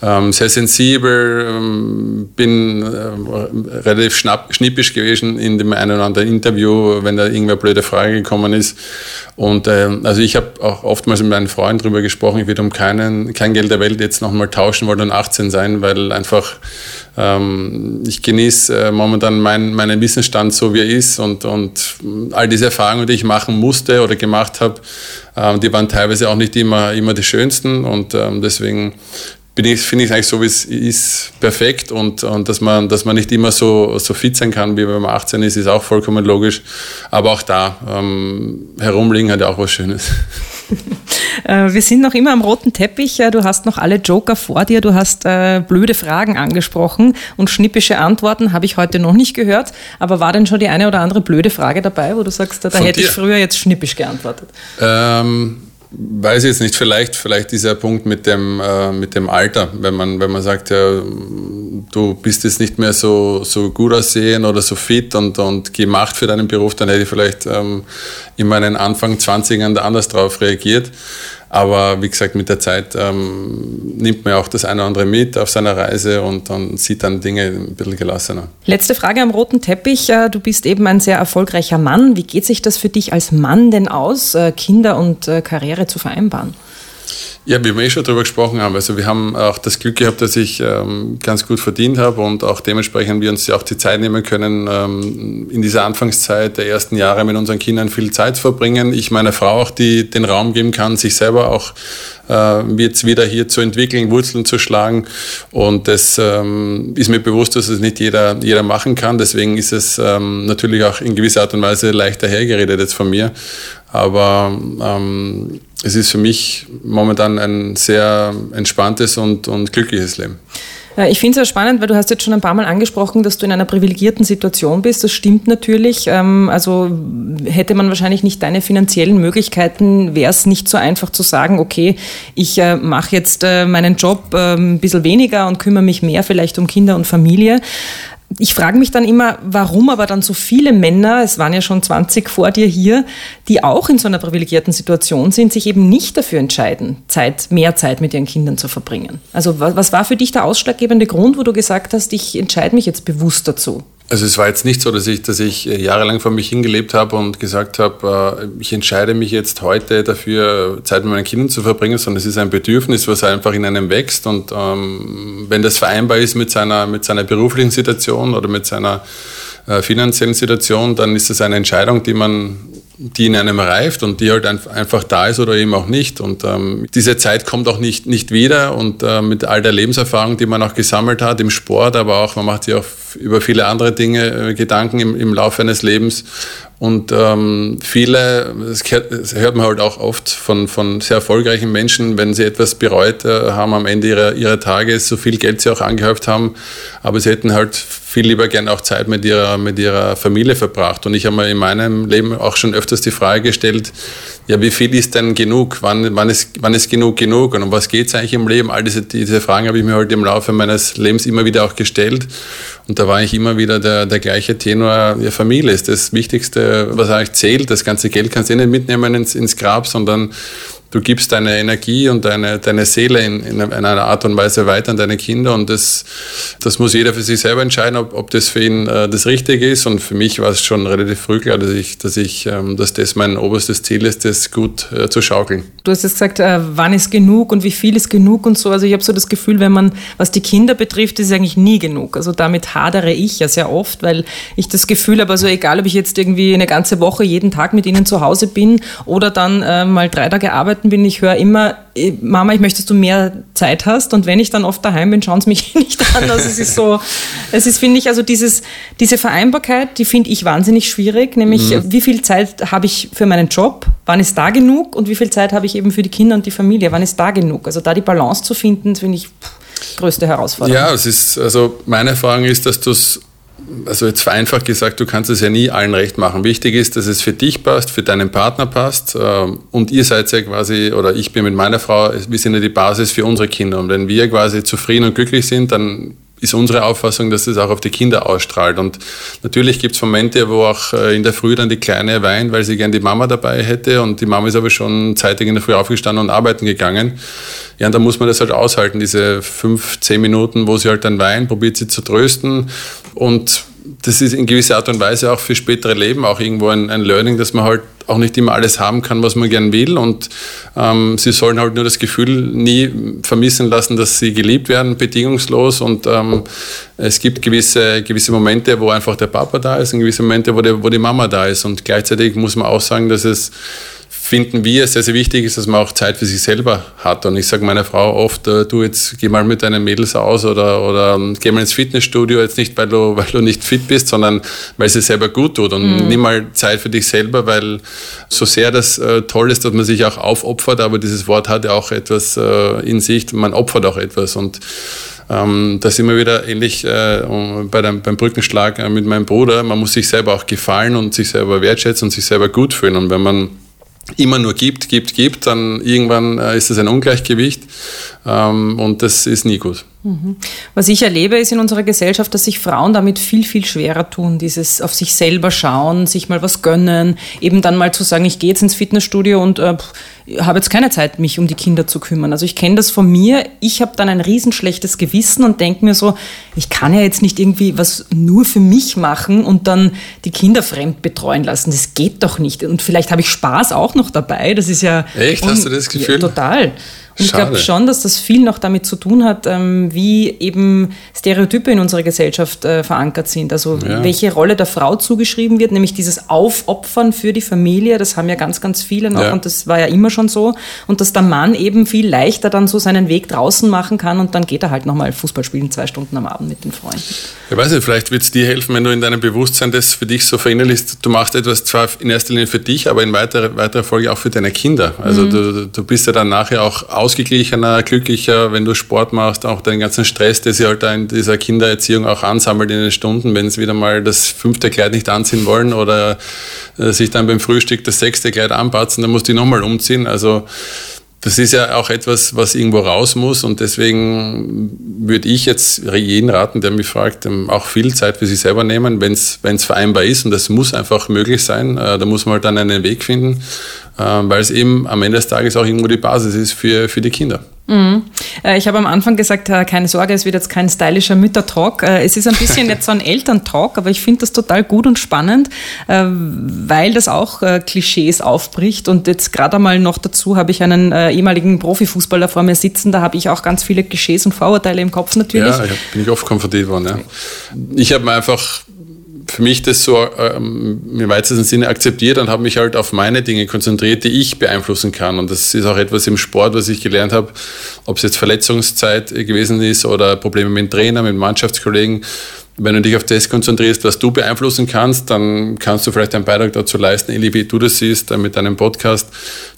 ähm, sehr sensibel, ähm, bin äh, relativ schnapp, schnippisch gewesen in dem einen oder anderen Interview, wenn da irgendwer blöde Frage gekommen ist. Und äh, also ich habe auch oftmals mit meinem Freund darüber gesprochen, ich würde um keinen, kein Geld der Welt jetzt nochmal tauschen wollen und 18 sein, weil einfach ähm, ich genieße äh, momentan mein, meinen Wissensstand so, wie er ist und, und all diese Erfahrungen, die ich machen musste oder gemacht habe, ähm, die waren teilweise auch nicht immer, immer die schönsten und ähm, deswegen bin ich, finde ich es eigentlich so, wie es ist, perfekt und, und dass, man, dass man nicht immer so, so fit sein kann, wie wenn man 18 ist, ist auch vollkommen logisch. Aber auch da, ähm, herumliegen hat ja auch was Schönes. [LAUGHS] Äh, wir sind noch immer am roten Teppich. Äh, du hast noch alle Joker vor dir. Du hast äh, blöde Fragen angesprochen und schnippische Antworten habe ich heute noch nicht gehört. Aber war denn schon die eine oder andere blöde Frage dabei, wo du sagst, da, da hätte dir? ich früher jetzt schnippisch geantwortet? Ähm weiß ich jetzt nicht, vielleicht, vielleicht dieser Punkt mit dem, äh, mit dem Alter, wenn man, wenn man sagt, ja, du bist jetzt nicht mehr so, so gut aussehen oder so fit und, und gemacht für deinen Beruf, dann hätte ich vielleicht ähm, in meinen Anfang 20ern anders darauf reagiert. Aber wie gesagt, mit der Zeit ähm, nimmt man auch das eine oder andere mit auf seiner Reise und dann sieht dann Dinge ein bisschen gelassener. Letzte Frage am roten Teppich. Äh, du bist eben ein sehr erfolgreicher Mann. Wie geht sich das für dich als Mann denn aus, äh, Kinder und äh, Karriere zu vereinbaren? Ja, wie wir eh schon darüber gesprochen haben. Also wir haben auch das Glück gehabt, dass ich ähm, ganz gut verdient habe und auch dementsprechend wir uns ja auch die Zeit nehmen können, ähm, in dieser Anfangszeit der ersten Jahre mit unseren Kindern viel Zeit zu verbringen. Ich meiner Frau auch die, den Raum geben kann, sich selber auch äh, jetzt wieder hier zu entwickeln, Wurzeln zu schlagen. Und das ähm, ist mir bewusst, dass es nicht jeder, jeder machen kann. Deswegen ist es ähm, natürlich auch in gewisser Art und Weise leichter hergeredet jetzt von mir. Aber ähm, es ist für mich momentan ein sehr entspanntes und, und glückliches Leben. Ich finde es sehr spannend, weil du hast jetzt schon ein paar Mal angesprochen, dass du in einer privilegierten Situation bist. Das stimmt natürlich. Ähm, also hätte man wahrscheinlich nicht deine finanziellen Möglichkeiten, wäre es nicht so einfach zu sagen, okay, ich äh, mache jetzt äh, meinen Job ähm, ein bisschen weniger und kümmere mich mehr vielleicht um Kinder und Familie ich frage mich dann immer, warum aber dann so viele Männer, es waren ja schon 20 vor dir hier, die auch in so einer privilegierten Situation sind, sich eben nicht dafür entscheiden, Zeit, mehr Zeit mit ihren Kindern zu verbringen. Also was war für dich der ausschlaggebende Grund, wo du gesagt hast, ich entscheide mich jetzt bewusst dazu? Also es war jetzt nicht so, dass ich, dass ich äh, jahrelang vor mich hingelebt habe und gesagt habe, äh, ich entscheide mich jetzt heute dafür, Zeit mit meinen Kindern zu verbringen, sondern es ist ein Bedürfnis, was einfach in einem wächst. Und ähm, wenn das vereinbar ist mit seiner, mit seiner beruflichen Situation oder mit seiner äh, finanziellen Situation, dann ist das eine Entscheidung, die man die in einem reift und die halt einfach da ist oder eben auch nicht. Und ähm, diese Zeit kommt auch nicht, nicht wieder und äh, mit all der Lebenserfahrung, die man auch gesammelt hat im Sport, aber auch, man macht sich auch über viele andere Dinge äh, Gedanken im, im Laufe eines Lebens. Und ähm, viele, das hört man halt auch oft von, von sehr erfolgreichen Menschen, wenn sie etwas bereut äh, haben am Ende ihrer, ihrer Tage, so viel Geld sie auch angehäuft haben, aber sie hätten halt viel lieber gern auch Zeit mit ihrer, mit ihrer Familie verbracht. Und ich habe mir in meinem Leben auch schon öfters die Frage gestellt, ja, wie viel ist denn genug? Wann, wann, ist, wann ist genug genug? Und um was geht es eigentlich im Leben? All diese, diese Fragen habe ich mir halt im Laufe meines Lebens immer wieder auch gestellt. Und da war ich immer wieder der, der gleiche Tenor, ja, Familie ist das Wichtigste, was eigentlich zählt. Das ganze Geld kannst du eh nicht mitnehmen ins, ins Grab, sondern du gibst deine Energie und deine, deine Seele in, in einer Art und Weise weiter an deine Kinder und das, das muss jeder für sich selber entscheiden, ob, ob das für ihn äh, das Richtige ist. Und für mich war es schon relativ früh klar, dass ich, dass ich, ähm, dass das mein oberstes Ziel ist, das gut äh, zu schaukeln. Du hast jetzt gesagt, äh, wann ist genug und wie viel ist genug und so, also ich habe so das Gefühl, wenn man, was die Kinder betrifft, ist eigentlich nie genug, also damit hadere ich ja sehr oft, weil ich das Gefühl habe, also egal, ob ich jetzt irgendwie eine ganze Woche jeden Tag mit ihnen zu Hause bin oder dann äh, mal drei Tage arbeite arbeiten bin, ich höre immer, äh, Mama, ich möchte, dass du mehr Zeit hast. Und wenn ich dann oft daheim bin, schauen sie mich [LAUGHS] nicht an. Also es ist so, es ist, finde ich, also dieses, diese Vereinbarkeit, die finde ich wahnsinnig schwierig. Nämlich, mhm. wie viel Zeit habe ich für meinen Job? Wann ist da genug? Und wie viel Zeit habe ich eben für die Kinder und die Familie? Wann ist da genug? Also da die Balance zu finden, finde ich größte Herausforderung. Ja, es ist, also meine Erfahrung ist, dass du es also jetzt vereinfacht gesagt, du kannst es ja nie allen recht machen. Wichtig ist, dass es für dich passt, für deinen Partner passt ähm, und ihr seid ja quasi, oder ich bin mit meiner Frau, wir sind ja die Basis für unsere Kinder und wenn wir quasi zufrieden und glücklich sind, dann ist unsere Auffassung, dass das auch auf die Kinder ausstrahlt. Und natürlich gibt es Momente, wo auch äh, in der Früh dann die Kleine weint, weil sie gern die Mama dabei hätte und die Mama ist aber schon zeitig in der Früh aufgestanden und arbeiten gegangen. Ja, und da muss man das halt aushalten, diese fünf, zehn Minuten, wo sie halt dann weint, probiert sie zu trösten und das ist in gewisser Art und Weise auch für spätere Leben auch irgendwo ein, ein Learning, dass man halt auch nicht immer alles haben kann, was man gern will. Und ähm, sie sollen halt nur das Gefühl nie vermissen lassen, dass sie geliebt werden, bedingungslos. Und ähm, es gibt gewisse, gewisse Momente, wo einfach der Papa da ist und gewisse Momente, wo, der, wo die Mama da ist. Und gleichzeitig muss man auch sagen, dass es finden wir sehr, sehr wichtig ist, dass man auch Zeit für sich selber hat. Und ich sage meiner Frau oft, äh, du jetzt geh mal mit deinen Mädels aus oder, oder ähm, geh mal ins Fitnessstudio, jetzt nicht, weil du, [LAUGHS] weil du nicht fit bist, sondern weil es dir selber gut tut. Und mhm. nimm mal Zeit für dich selber, weil so sehr das äh, toll ist, dass man sich auch aufopfert, aber dieses Wort hat ja auch etwas äh, in sich, man opfert auch etwas. Und ähm, da sind wir wieder ähnlich äh, bei dem, beim Brückenschlag äh, mit meinem Bruder. Man muss sich selber auch gefallen und sich selber wertschätzen und sich selber gut fühlen. Und wenn man immer nur gibt, gibt, gibt, dann irgendwann äh, ist es ein Ungleichgewicht ähm, und das ist nie gut. Was ich erlebe, ist in unserer Gesellschaft, dass sich Frauen damit viel, viel schwerer tun, dieses auf sich selber schauen, sich mal was gönnen, eben dann mal zu sagen, ich gehe jetzt ins Fitnessstudio und äh, habe jetzt keine Zeit, mich um die Kinder zu kümmern. Also ich kenne das von mir, ich habe dann ein riesenschlechtes Gewissen und denke mir so, ich kann ja jetzt nicht irgendwie was nur für mich machen und dann die Kinder fremd betreuen lassen. Das geht doch nicht. Und vielleicht habe ich Spaß auch noch dabei. Das ist ja... Echt? Hast du das Gefühl? Ja, total. Und ich glaube schon, dass das viel noch damit zu tun hat, ähm, wie eben Stereotype in unserer Gesellschaft äh, verankert sind. Also ja. welche Rolle der Frau zugeschrieben wird, nämlich dieses Aufopfern für die Familie. Das haben ja ganz, ganz viele noch ja. und das war ja immer schon so. Und dass der Mann eben viel leichter dann so seinen Weg draußen machen kann und dann geht er halt nochmal Fußball spielen, zwei Stunden am Abend mit den Freunden. Ich weiß nicht, vielleicht wird es dir helfen, wenn du in deinem Bewusstsein das für dich so verinnerlichst. Du machst etwas zwar in erster Linie für dich, aber in weiterer, weiterer Folge auch für deine Kinder. Also mhm. du, du bist ja dann nachher auch ausgeglichener, glücklicher, wenn du Sport machst, auch deinen ganzen Stress, der sich halt in dieser Kindererziehung auch ansammelt in den Stunden, wenn sie wieder mal das fünfte Kleid nicht anziehen wollen oder äh, sich dann beim Frühstück das sechste Kleid anpatzen, dann musst du nochmal umziehen. Also das ist ja auch etwas, was irgendwo raus muss und deswegen würde ich jetzt jeden raten, der mich fragt, auch viel Zeit für sich selber nehmen, wenn es vereinbar ist und das muss einfach möglich sein. Äh, da muss man halt dann einen Weg finden, weil es eben am Ende des Tages auch irgendwo die Basis ist für, für die Kinder. Mhm. Äh, ich habe am Anfang gesagt, äh, keine Sorge, es wird jetzt kein stylischer Müttertalk. Äh, es ist ein bisschen jetzt so ein Elterntalk, aber ich finde das total gut und spannend, weil das auch Klischees aufbricht. Und jetzt gerade einmal noch dazu habe ich einen ehemaligen Profifußballer vor mir sitzen. Da habe ich auch ganz viele Klischees und Vorurteile im Kopf natürlich. Ja, bin ich oft konfrontiert worden. Ja. Ich habe mir einfach für mich das so ähm, im weitesten Sinne akzeptiert und habe mich halt auf meine Dinge konzentriert, die ich beeinflussen kann. Und das ist auch etwas im Sport, was ich gelernt habe, ob es jetzt Verletzungszeit gewesen ist oder Probleme mit Trainer, mit Mannschaftskollegen wenn du dich auf das konzentrierst, was du beeinflussen kannst, dann kannst du vielleicht einen Beitrag dazu leisten, Eli, wie du das siehst, äh, mit deinem Podcast,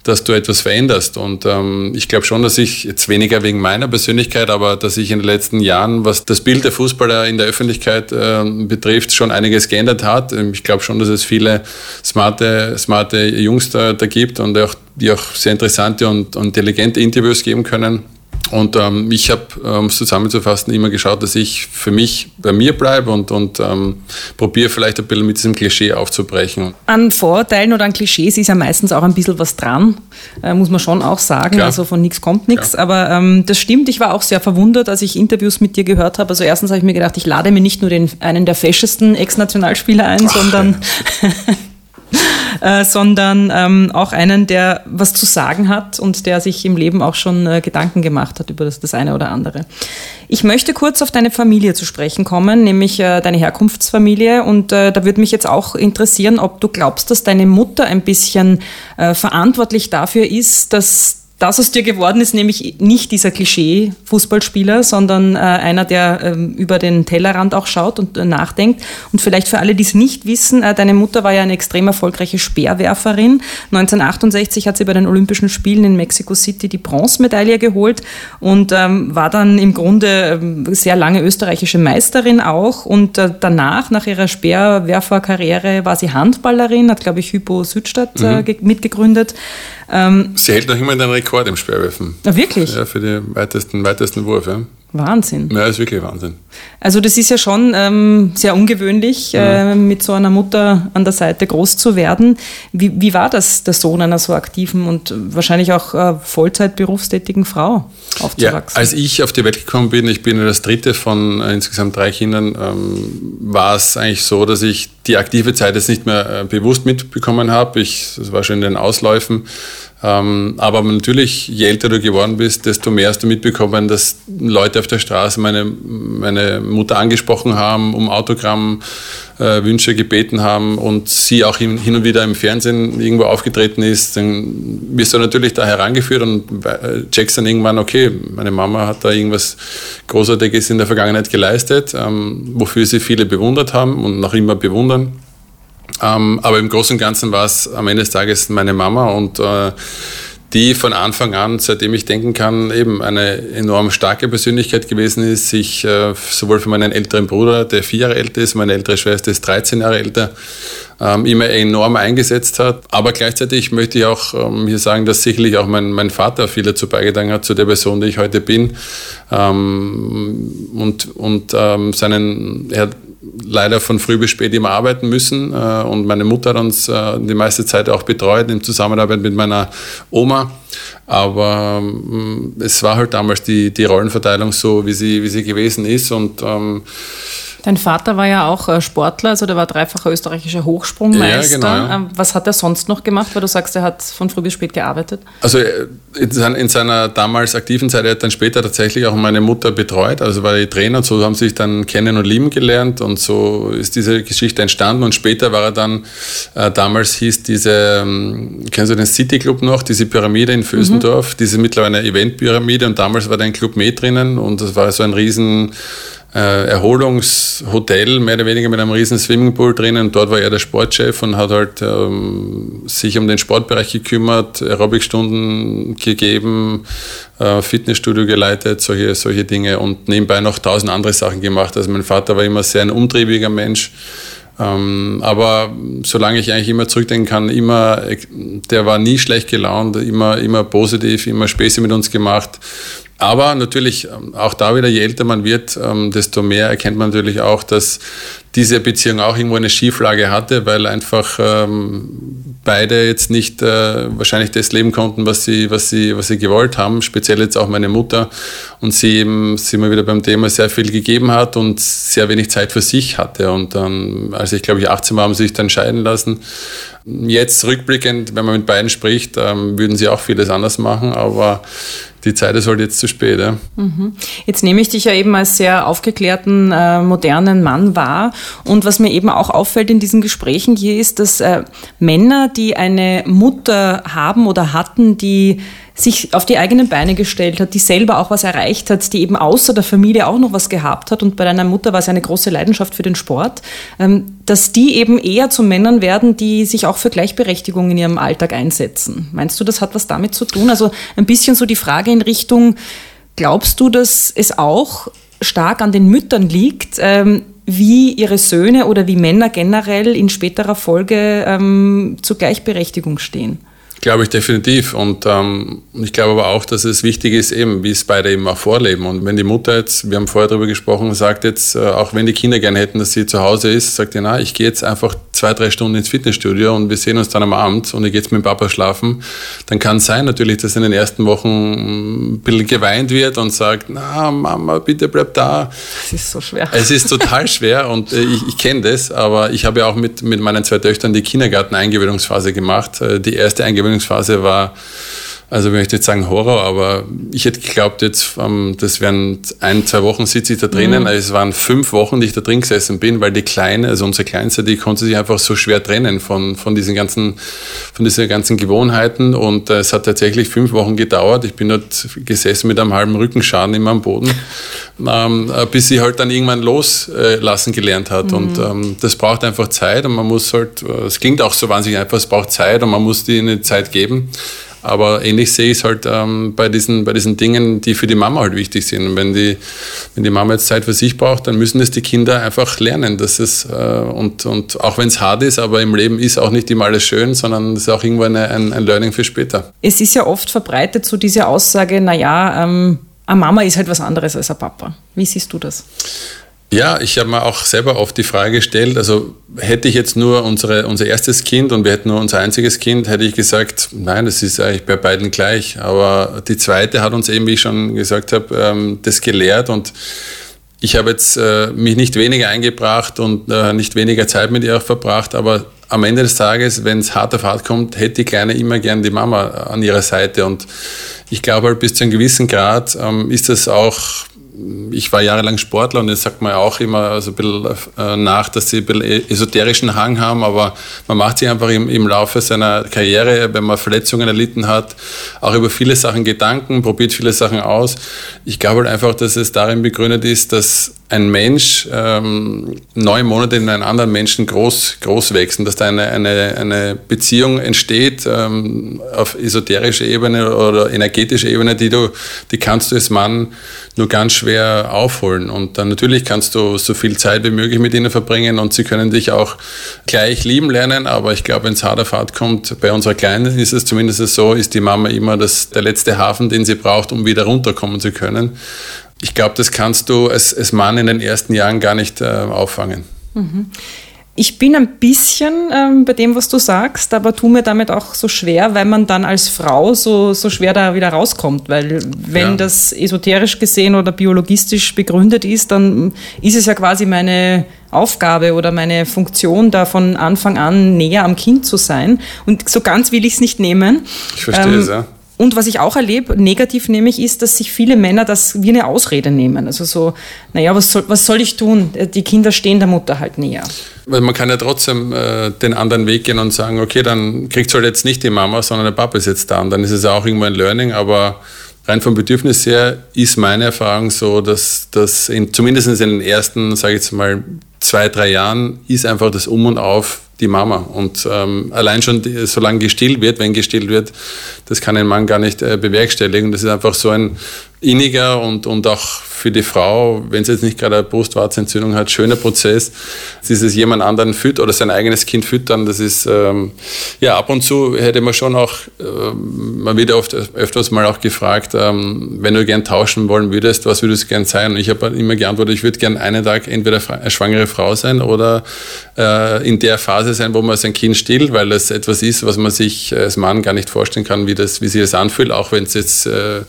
dass du etwas veränderst. Und ähm, ich glaube schon, dass ich jetzt weniger wegen meiner Persönlichkeit, aber dass ich in den letzten Jahren, was das Bild der Fußballer in der Öffentlichkeit äh, betrifft, schon einiges geändert hat. Ähm, ich glaube schon, dass es viele smarte, smarte Jungs da, da gibt und auch, die auch sehr interessante und, und intelligente Interviews geben können und ähm, ich habe, um es zusammenzufassen, immer geschaut, dass ich für mich bei mir bleibe und, und ähm, probiere vielleicht ein bisschen mit diesem Klischee aufzubrechen. An Vorurteilen oder an Klischees ist ja meistens auch ein bisschen was dran, äh, muss man schon auch sagen. Klar. Also von nichts kommt nichts. Aber ähm, das stimmt, ich war auch sehr verwundert, als ich Interviews mit dir gehört habe. Also erstens habe ich mir gedacht, ich lade mir nicht nur den, einen der feschesten Ex-Nationalspieler ein, Ach, sondern... Ja. [LAUGHS] [LAUGHS] Äh, sondern ähm, auch einen, der was zu sagen hat und der sich im Leben auch schon äh, Gedanken gemacht hat über das, das eine oder andere. Ich möchte kurz auf deine Familie zu sprechen kommen, nämlich äh, deine Herkunftsfamilie. Und äh, da würde mich jetzt auch interessieren, ob du glaubst, dass deine Mutter ein bisschen äh, verantwortlich dafür ist, dass das aus dir geworden ist, nämlich nicht dieser Klischee-Fußballspieler, sondern äh, einer, der ähm, über den Tellerrand auch schaut und äh, nachdenkt. Und vielleicht für alle, die es nicht wissen, äh, deine Mutter war ja eine extrem erfolgreiche Speerwerferin. 1968 hat sie bei den Olympischen Spielen in Mexico City die Bronzemedaille geholt und ähm, war dann im Grunde ähm, sehr lange österreichische Meisterin auch. Und äh, danach, nach ihrer Speerwerferkarriere, war sie Handballerin, hat, glaube ich, Hypo Südstadt äh, mhm. mitgegründet. Ähm, sie hält noch immer den Rekord im Speerwerfen. Ja, wirklich? Ja, für den weitesten, weitesten Wurf. Ja. Wahnsinn. Ja, ist wirklich Wahnsinn. Also das ist ja schon ähm, sehr ungewöhnlich, mhm. äh, mit so einer Mutter an der Seite groß zu werden. Wie, wie war das, der Sohn einer so aktiven und wahrscheinlich auch äh, Vollzeit berufstätigen Frau aufzuwachsen? Ja, als ich auf die Welt gekommen bin, ich bin das dritte von äh, insgesamt drei Kindern, ähm, war es eigentlich so, dass ich die aktive Zeit jetzt nicht mehr äh, bewusst mitbekommen habe. Ich, das war schon in den Ausläufen. Ähm, aber natürlich, je älter du geworden bist, desto mehr hast du mitbekommen, dass Leute auf der Straße meine, meine Mutter angesprochen haben, um Autogrammwünsche äh, gebeten haben und sie auch hin, hin, und wieder im Fernsehen irgendwo aufgetreten ist. Dann wirst du natürlich da herangeführt und äh, checkst dann irgendwann, okay, meine Mama hat da irgendwas Großartiges in der Vergangenheit geleistet, ähm, wofür sie viele bewundert haben und noch immer bewundern. Ähm, aber im Großen und Ganzen war es am Ende des Tages meine Mama und äh, die von Anfang an, seitdem ich denken kann, eben eine enorm starke Persönlichkeit gewesen ist, sich äh, sowohl für meinen älteren Bruder, der vier Jahre älter ist, meine ältere Schwester ist 13 Jahre älter, ähm, immer enorm eingesetzt hat. Aber gleichzeitig möchte ich auch ähm, hier sagen, dass sicherlich auch mein, mein Vater viel dazu beigetragen hat, zu der Person, die ich heute bin. Ähm, und und ähm, seinen, er hat leider von früh bis spät immer arbeiten müssen. Äh, und meine Mutter hat uns äh, die meiste Zeit auch betreut in Zusammenarbeit mit meiner Oma. Aber ähm, es war halt damals die, die Rollenverteilung so, wie sie, wie sie gewesen ist. Und ähm, Dein Vater war ja auch äh, Sportler, also der war dreifacher österreichischer Hochsprungmeister. Ja, genau. Ähm, was hat er sonst noch gemacht, weil du sagst, er hat von früh bis spät gearbeitet? Also äh, in seiner damals aktiven Zeit, er hat dann später tatsächlich auch meine Mutter betreut, also war die Trainer und so haben sich dann kennen und lieben gelernt und so ist diese Geschichte entstanden und später war er dann, äh, damals hieß diese, ähm, kennst du den City Club noch, diese Pyramide in Vösendorf, mhm. diese mittlerweile Eventpyramide und damals war da ein Club mit drinnen und das war so ein riesen Erholungshotel, mehr oder weniger mit einem riesen Swimmingpool drinnen. Dort war er der Sportchef und hat halt ähm, sich um den Sportbereich gekümmert, Aerobikstunden gegeben, äh, Fitnessstudio geleitet, solche, solche Dinge und nebenbei noch tausend andere Sachen gemacht. Also mein Vater war immer sehr ein umtriebiger Mensch. Ähm, aber solange ich eigentlich immer zurückdenken kann, immer, der war nie schlecht gelaunt, immer, immer positiv, immer Späße mit uns gemacht. Aber natürlich, ähm, auch da wieder, je älter man wird, ähm, desto mehr erkennt man natürlich auch, dass diese Beziehung auch irgendwo eine Schieflage hatte, weil einfach ähm, beide jetzt nicht äh, wahrscheinlich das leben konnten, was sie, was, sie, was sie gewollt haben, speziell jetzt auch meine Mutter und sie eben, sind wir wieder beim Thema, sehr viel gegeben hat und sehr wenig Zeit für sich hatte. Und dann, als ich glaube ich 18 war, haben sie sich dann scheiden lassen. Jetzt rückblickend, wenn man mit beiden spricht, würden sie auch vieles anders machen, aber die Zeit ist halt jetzt zu spät. Ja. Mhm. Jetzt nehme ich dich ja eben als sehr aufgeklärten, äh, modernen Mann wahr. Und was mir eben auch auffällt in diesen Gesprächen hier ist, dass äh, Männer, die eine Mutter haben oder hatten, die sich auf die eigenen Beine gestellt hat, die selber auch was erreicht hat, die eben außer der Familie auch noch was gehabt hat. Und bei deiner Mutter war es eine große Leidenschaft für den Sport, ähm, dass die eben eher zu Männern werden, die sich auch für Gleichberechtigung in ihrem Alltag einsetzen. Meinst du, das hat was damit zu tun? Also ein bisschen so die Frage in Richtung, glaubst du, dass es auch stark an den Müttern liegt, ähm, wie ihre Söhne oder wie Männer generell in späterer Folge ähm, zur Gleichberechtigung stehen? Glaube ich definitiv. Und ähm, ich glaube aber auch, dass es wichtig ist, eben, wie es beide eben auch vorleben. Und wenn die Mutter jetzt, wir haben vorher darüber gesprochen, sagt jetzt, äh, auch wenn die Kinder gerne hätten, dass sie zu Hause ist, sagt ihr, na, ich gehe jetzt einfach zwei, drei Stunden ins Fitnessstudio und wir sehen uns dann am Abend und ich gehe jetzt mit dem Papa schlafen, dann kann es sein natürlich, dass in den ersten Wochen ein bisschen geweint wird und sagt, na, Mama, bitte bleib da. Es ist so schwer. Es ist total schwer und äh, ich, ich kenne das, aber ich habe ja auch mit, mit meinen zwei Töchtern die Kindergarten-Eingewöhnungsphase gemacht. Äh, die erste Eingewöhnungsphase Trainingsphase war, also ich möchte jetzt sagen Horror, aber ich hätte geglaubt, jetzt, ähm, das wären ein, zwei Wochen sitze ich da drinnen. Mhm. Also es waren fünf Wochen, die ich da drin gesessen bin, weil die Kleine, also unsere Kleinste, die konnte sich einfach so schwer trennen von, von diesen ganzen, von diesen ganzen Gewohnheiten. Und äh, es hat tatsächlich fünf Wochen gedauert. Ich bin dort gesessen mit einem halben Rückenschaden immer am Boden, [LAUGHS] ähm, äh, bis sie halt dann irgendwann loslassen gelernt hat. Mhm. Und ähm, das braucht einfach Zeit und man muss halt, äh, es klingt auch so wahnsinnig einfach, es braucht Zeit und man muss die eine Zeit geben. Aber ähnlich sehe ich es halt ähm, bei, diesen, bei diesen Dingen, die für die Mama halt wichtig sind. Und wenn die, wenn die Mama jetzt Zeit für sich braucht, dann müssen es die Kinder einfach lernen. Dass es, äh, und, und auch wenn es hart ist, aber im Leben ist auch nicht immer alles schön, sondern es ist auch irgendwo eine, ein, ein Learning für später. Es ist ja oft verbreitet so diese Aussage, naja, ähm eine Mama ist halt was anderes als ein Papa. Wie siehst du das? Ja, ich habe mir auch selber oft die Frage gestellt, also hätte ich jetzt nur unsere, unser erstes Kind und wir hätten nur unser einziges Kind, hätte ich gesagt, nein, das ist eigentlich bei beiden gleich. Aber die zweite hat uns eben, wie ich schon gesagt habe, ähm, das gelehrt und ich habe jetzt äh, mich nicht weniger eingebracht und äh, nicht weniger Zeit mit ihr auch verbracht, aber am Ende des Tages, wenn es hart auf hart kommt, hätte die Kleine immer gern die Mama an ihrer Seite und ich glaube halt bis zu einem gewissen Grad ähm, ist das auch ich war jahrelang Sportler und jetzt sagt man ja auch immer so ein bisschen äh, nach, dass sie ein bisschen e-, esoterischen Hang haben, aber man macht sich einfach im, im Laufe seiner Karriere, wenn man Verletzungen erlitten hat, auch über viele Sachen Gedanken, probiert viele Sachen aus. Ich glaube halt einfach, dass es darin begründet ist, dass ein Mensch ähm, neun Monate in einen anderen Menschen groß, groß wechseln, dass da eine, eine, eine Beziehung entsteht ähm, auf esoterischer Ebene oder energetischer Ebene, die du, die kannst du als Mann nur ganz schwer aufholen. Und dann natürlich kannst du so viel Zeit wie möglich mit ihnen verbringen und sie können dich auch gleich lieben lernen. Aber ich glaube, wenn es hart auf hart kommt, bei unserer Kleinen ist es zumindest so, ist die Mama immer das, der letzte Hafen, den sie braucht, um wieder runterkommen zu können ich glaube, das kannst du als, als Mann in den ersten Jahren gar nicht äh, auffangen. Mhm. Ich bin ein bisschen ähm, bei dem, was du sagst, aber tu mir damit auch so schwer, weil man dann als Frau so, so schwer da wieder rauskommt. Weil wenn ja. das esoterisch gesehen oder biologistisch begründet ist, dann ist es ja quasi meine Aufgabe oder meine Funktion, da von Anfang an näher am Kind zu sein. Und so ganz will ich es nicht nehmen. Ich verstehe ähm, es, ja. Und was ich auch erlebe, negativ nämlich, ist, dass sich viele Männer das wie eine Ausrede nehmen. Also so, naja, was soll, was soll ich tun? Die Kinder stehen der Mutter halt näher. Weil man kann ja trotzdem äh, den anderen Weg gehen und sagen, okay, dann kriegt halt jetzt nicht die Mama, sondern der Papa ist jetzt da. Und dann ist es auch irgendwo ein Learning, aber rein vom Bedürfnis her ist meine Erfahrung so, dass das zumindest in den ersten, sage ich jetzt mal, zwei, drei Jahren ist einfach das Um und Auf die Mama. Und ähm, allein schon, die, solange gestillt wird, wenn gestillt wird, das kann ein Mann gar nicht äh, bewerkstelligen. Das ist einfach so ein inniger und, und auch für die Frau, wenn sie jetzt nicht gerade eine Brustwarzentzündung hat, schöner Prozess. Dieses jemand anderen füttern oder sein eigenes Kind füttern, das ist, ähm, ja, ab und zu hätte man schon auch, äh, man wird oft öfters mal auch gefragt, ähm, wenn du gern tauschen wollen würdest, was würdest du gern sein? Und ich habe immer geantwortet, ich würde gern einen Tag entweder eine schwangere Frau sein oder äh, in der Phase sein, wo man sein Kind stillt, weil das etwas ist, was man sich als Mann gar nicht vorstellen kann, wie, das, wie sich das anfühlt, auch wenn es jetzt äh,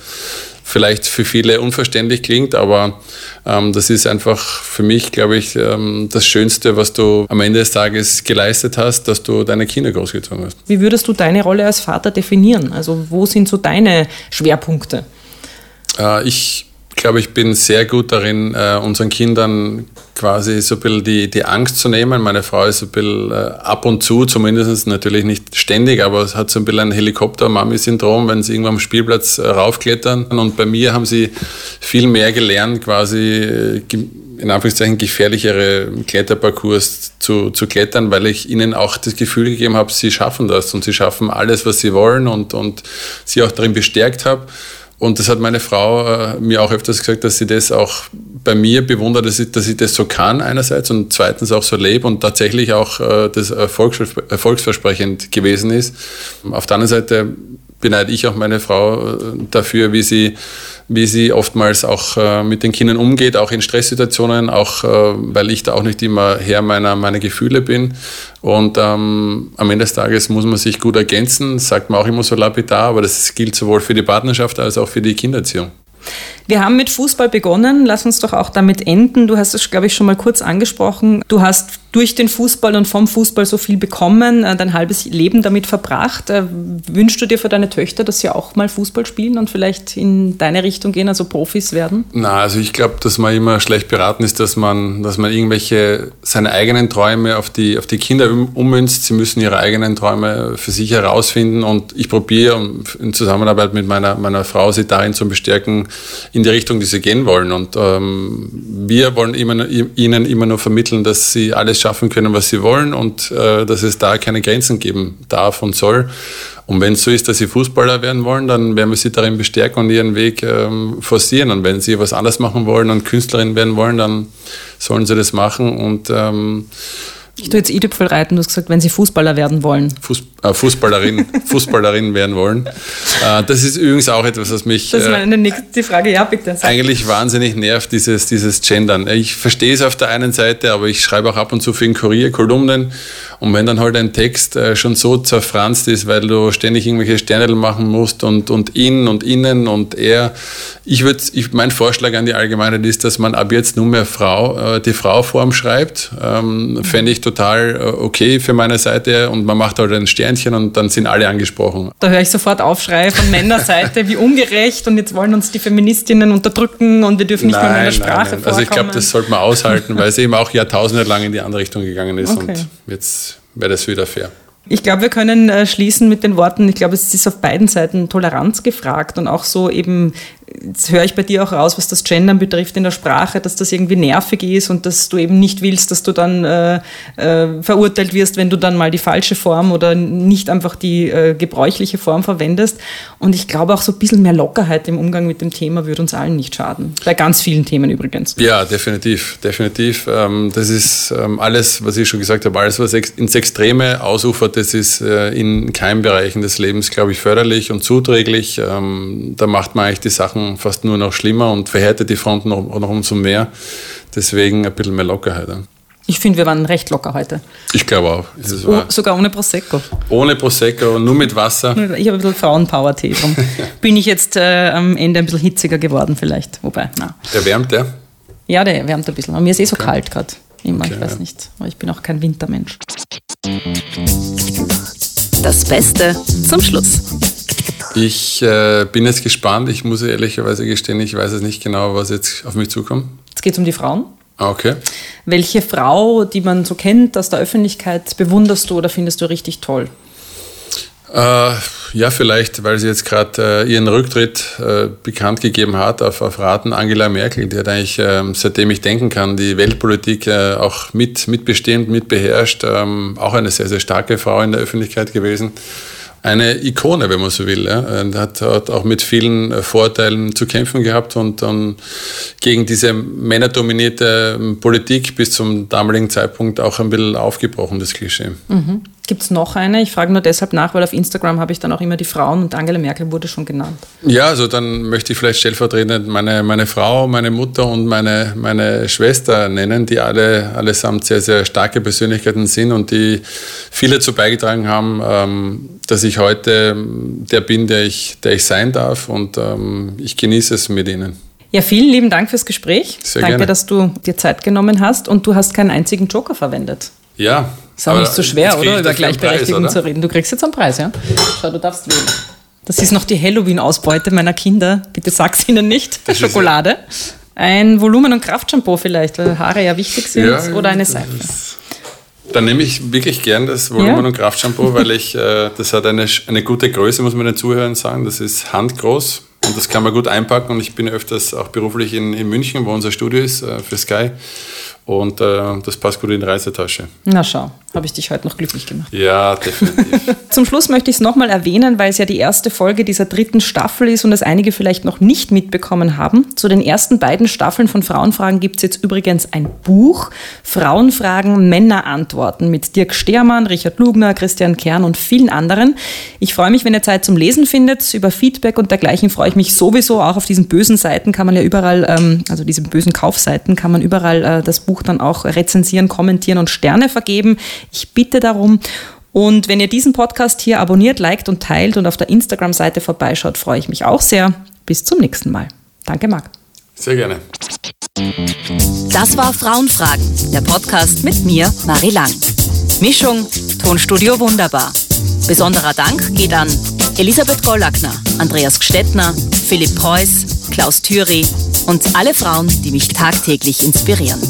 vielleicht für viele unverständlich klingt, aber ähm, das ist einfach für mich, glaube ich, ähm, das Schönste, was du am Ende des Tages geleistet hast, dass du deine Kinder großgezogen hast. Wie würdest du deine Rolle als Vater definieren? Also wo sind so deine Schwerpunkte? Äh, ich glaube, ich bin sehr gut darin, äh, unseren Kindern quasi so ein bisschen die, die Angst zu nehmen. Meine Frau ist ein bisschen äh, ab und zu, zumindest natürlich nicht ständig, aber hat so ein bisschen ein Helikopter-Mami-Syndrom, wenn sie irgendwann am Spielplatz äh, raufklettern. Und bei mir haben sie viel mehr gelernt, quasi äh, in Anführungszeichen gefährlichere Kletterparcours zu, zu klettern, weil ich ihnen auch das Gefühl gegeben habe, sie schaffen das und sie schaffen alles, was sie wollen und, und sie auch darin bestärkt habe. Und das hat meine Frau äh, mir auch öfters gesagt, dass sie das auch bei mir bewundert, dass ich, dass ich das so kann einerseits und zweitens auch so lebe und tatsächlich auch äh, das erfolgsversprechend gewesen ist. Auf der anderen Seite beneide ich auch meine Frau äh, dafür, wie sie, wie sie oftmals auch äh, mit den Kindern umgeht, auch in Stresssituationen, auch äh, weil ich da auch nicht immer Herr meiner, meiner Gefühle bin. Und ähm, am Ende des Tages muss man sich gut ergänzen, sagt man auch immer so lapidar, aber das gilt sowohl für die Partnerschaft als auch für die Kindererziehung. Wir haben mit Fußball begonnen. Lass uns doch auch damit enden. Du hast es, glaube ich, schon mal kurz angesprochen. Du hast durch den Fußball und vom Fußball so viel bekommen, äh, dein halbes Leben damit verbracht. Äh, wünschst du dir für deine Töchter, dass sie auch mal Fußball spielen und vielleicht in deine Richtung gehen, also Profis werden? Na, also ich glaube, dass man immer schlecht beraten ist, dass man, dass man irgendwelche seine eigenen Träume auf die, auf die Kinder ummünzt. Sie müssen ihre eigenen Träume für sich herausfinden und ich probiere in Zusammenarbeit mit meiner, meiner Frau sie darin zu bestärken, in die Richtung, die sie gehen wollen. Und ähm, wir wollen immer, ihnen immer nur vermitteln, dass sie alles schaffen können, was sie wollen und äh, dass es da keine Grenzen geben darf und soll. Und wenn es so ist, dass sie Fußballer werden wollen, dann werden wir sie darin bestärken und ihren Weg ähm, forcieren. Und wenn sie was anderes machen wollen und Künstlerin werden wollen, dann sollen sie das machen. Und ähm, Ich tue jetzt E-Tüpfel reiten, du hast gesagt, wenn sie Fußballer werden wollen. Fuß, äh, Fußballerin, [LAUGHS] Fußballerin werden wollen. Äh, das ist übrigens auch etwas, was mich das ist meine nächste Frage. Ja, bitte. Sag. eigentlich wahnsinnig nervt, dieses, dieses Gendern. Ich verstehe es auf der einen Seite, aber ich schreibe auch ab und zu für den Kurier Kolumnen und wenn dann halt ein Text äh, schon so zerfranst ist, weil du ständig irgendwelche Sterne machen musst und, und in und innen und er, ich würde, ich, mein Vorschlag an die Allgemeinheit ist, dass man ab jetzt nur mehr Frau, äh, die Frau-Form schreibt. Ähm, Fände ich total äh, okay für meine Seite und man macht halt ein Sternchen und dann sind alle angesprochen. Da höre ich sofort Aufschrei von Männerseite, [LAUGHS] wie ungerecht und jetzt wollen uns die Feministinnen unterdrücken und wir dürfen nicht nein, mehr in der Sprache nein, nein. Also ich glaube, das sollte man aushalten, weil es [LAUGHS] eben auch jahrtausende lang in die andere Richtung gegangen ist okay. und jetzt wäre das wieder fair. Ich glaube, wir können äh, schließen mit den Worten, ich glaube, es ist auf beiden Seiten Toleranz gefragt und auch so eben jetzt höre ich bei dir auch raus, was das Gendern betrifft in der Sprache, dass das irgendwie nervig ist und dass du eben nicht willst, dass du dann äh, äh, verurteilt wirst, wenn du dann mal die falsche Form oder nicht einfach die äh, gebräuchliche Form verwendest. Und ich glaube auch so ein bisschen mehr Lockerheit im Umgang mit dem Thema würde uns allen nicht schaden. Bei ganz vielen Themen übrigens. Ja, definitiv, definitiv. Ähm, das ist ähm, alles, was ich schon gesagt habe, alles, was ins Extreme ausufert, das ist äh, in keinem Bereichen des Lebens, glaube ich, förderlich und zuträglich. Ähm, da macht man eigentlich die Sachen Sachen fast nur noch schlimmer und verhärtet die Fronten noch, noch umso mehr. Deswegen ein bisschen mehr Lockerheit. Ich finde, wir waren recht locker heute. Ich glaube auch. Oh, sogar ohne Prosecco. Ohne Prosecco, nur mit Wasser. Ich habe ein bisschen Frauenpower-Tee. Darum [LAUGHS] bin ich jetzt äh, am Ende ein bisschen hitziger geworden vielleicht. Wobei, na. Erwärmt der? Ja, der erwärmt ein bisschen. Aber mir ist eh so okay. kalt gerade. Immer, okay, ich weiß ja. nicht. Aber ich bin auch kein Wintermensch. Das Beste zum Schluss. Ich äh, bin jetzt gespannt. Ich muss ehrlicherweise gestehen, ich weiß es nicht genau, was jetzt auf mich zukommt. Jetzt geht es um die Frauen. Ah, okay. Welche Frau, die man so kennt aus der Öffentlichkeit, bewunderst du oder findest du richtig toll? Äh, ja, vielleicht, weil sie jetzt gerade äh, ihren Rücktritt äh, bekannt gegeben hat auf, auf Raten Angela Merkel. Die hat eigentlich, ähm, seitdem ich denken kann, die Weltpolitik äh, auch mit, mitbestimmt, mitbeherrscht. Ähm, auch eine sehr, sehr starke Frau in der Öffentlichkeit gewesen eine Ikone, wenn man so will. Ja. Hat, hat auch mit vielen äh, Vorteilen zu kämpfen gehabt und dann gegen diese männerdominierte ähm, Politik bis zum damaligen Zeitpunkt auch ein bisschen aufgebrochen, das Klischee. Mhm. Gibt es noch eine? Ich frage nur deshalb nach, weil auf Instagram habe ich dann auch immer die Frauen und Angela Merkel wurde schon genannt. Ja, also dann möchte ich vielleicht stellvertretend meine, meine Frau, meine Mutter und meine, meine Schwester nennen, die alle allesamt sehr, sehr starke Persönlichkeiten sind und die viel dazu beigetragen haben, ähm, dass ich heute der bin, der ich, der ich sein darf und ähm, ich genieße es mit ihnen. Ja, vielen lieben Dank fürs Gespräch. Sehr Danke, gerne. dass du dir Zeit genommen hast und du hast keinen einzigen Joker verwendet. Ja. Ist auch nicht so schwer, oder? Über Gleichberechtigung Preis, oder? zu reden. Du kriegst jetzt einen Preis, ja? Schau, du darfst wählen. Das ist noch die Halloween-Ausbeute meiner Kinder. Bitte sag's ihnen nicht. Das Schokolade. Ein Volumen- und Kraftshampoo vielleicht, weil Haare ja wichtig sind. Ja, oder eine Seife. Dann nehme ich wirklich gern das Volumen- ja. und Kraftshampoo, weil ich, äh, das hat eine, eine gute Größe, muss man den Zuhörern sagen. Das ist handgroß und das kann man gut einpacken. Und ich bin öfters auch beruflich in, in München, wo unser Studio ist äh, für Sky. Und äh, das passt gut in die Reisetasche. Na schau, habe ich dich heute noch glücklich gemacht. Ja, definitiv. [LAUGHS] Zum Schluss möchte ich es nochmal erwähnen, weil es ja die erste Folge dieser dritten Staffel ist und das einige vielleicht noch nicht mitbekommen haben. Zu den ersten beiden Staffeln von Frauenfragen gibt es jetzt übrigens ein Buch. Frauenfragen, Männer antworten mit Dirk Stermann, Richard Lugner, Christian Kern und vielen anderen. Ich freue mich, wenn ihr Zeit zum Lesen findet. Über Feedback und dergleichen freue ich mich sowieso. Auch auf diesen bösen Seiten kann man ja überall, ähm, also diese bösen Kaufseiten, kann man überall äh, das Buch Buch dann auch rezensieren, kommentieren und Sterne vergeben. Ich bitte darum. Und wenn ihr diesen Podcast hier abonniert, liked und teilt und auf der Instagram-Seite vorbeischaut, freue ich mich auch sehr. Bis zum nächsten Mal. Danke, Marc. Sehr gerne. Das war Frauenfragen, der Podcast mit mir, Marie Lang. Mischung, Tonstudio Wunderbar. Besonderer Dank geht an Elisabeth Gollackner, Andreas Gstettner, Philipp Preuß, Klaus Thüry und alle Frauen, die mich tagtäglich inspirieren.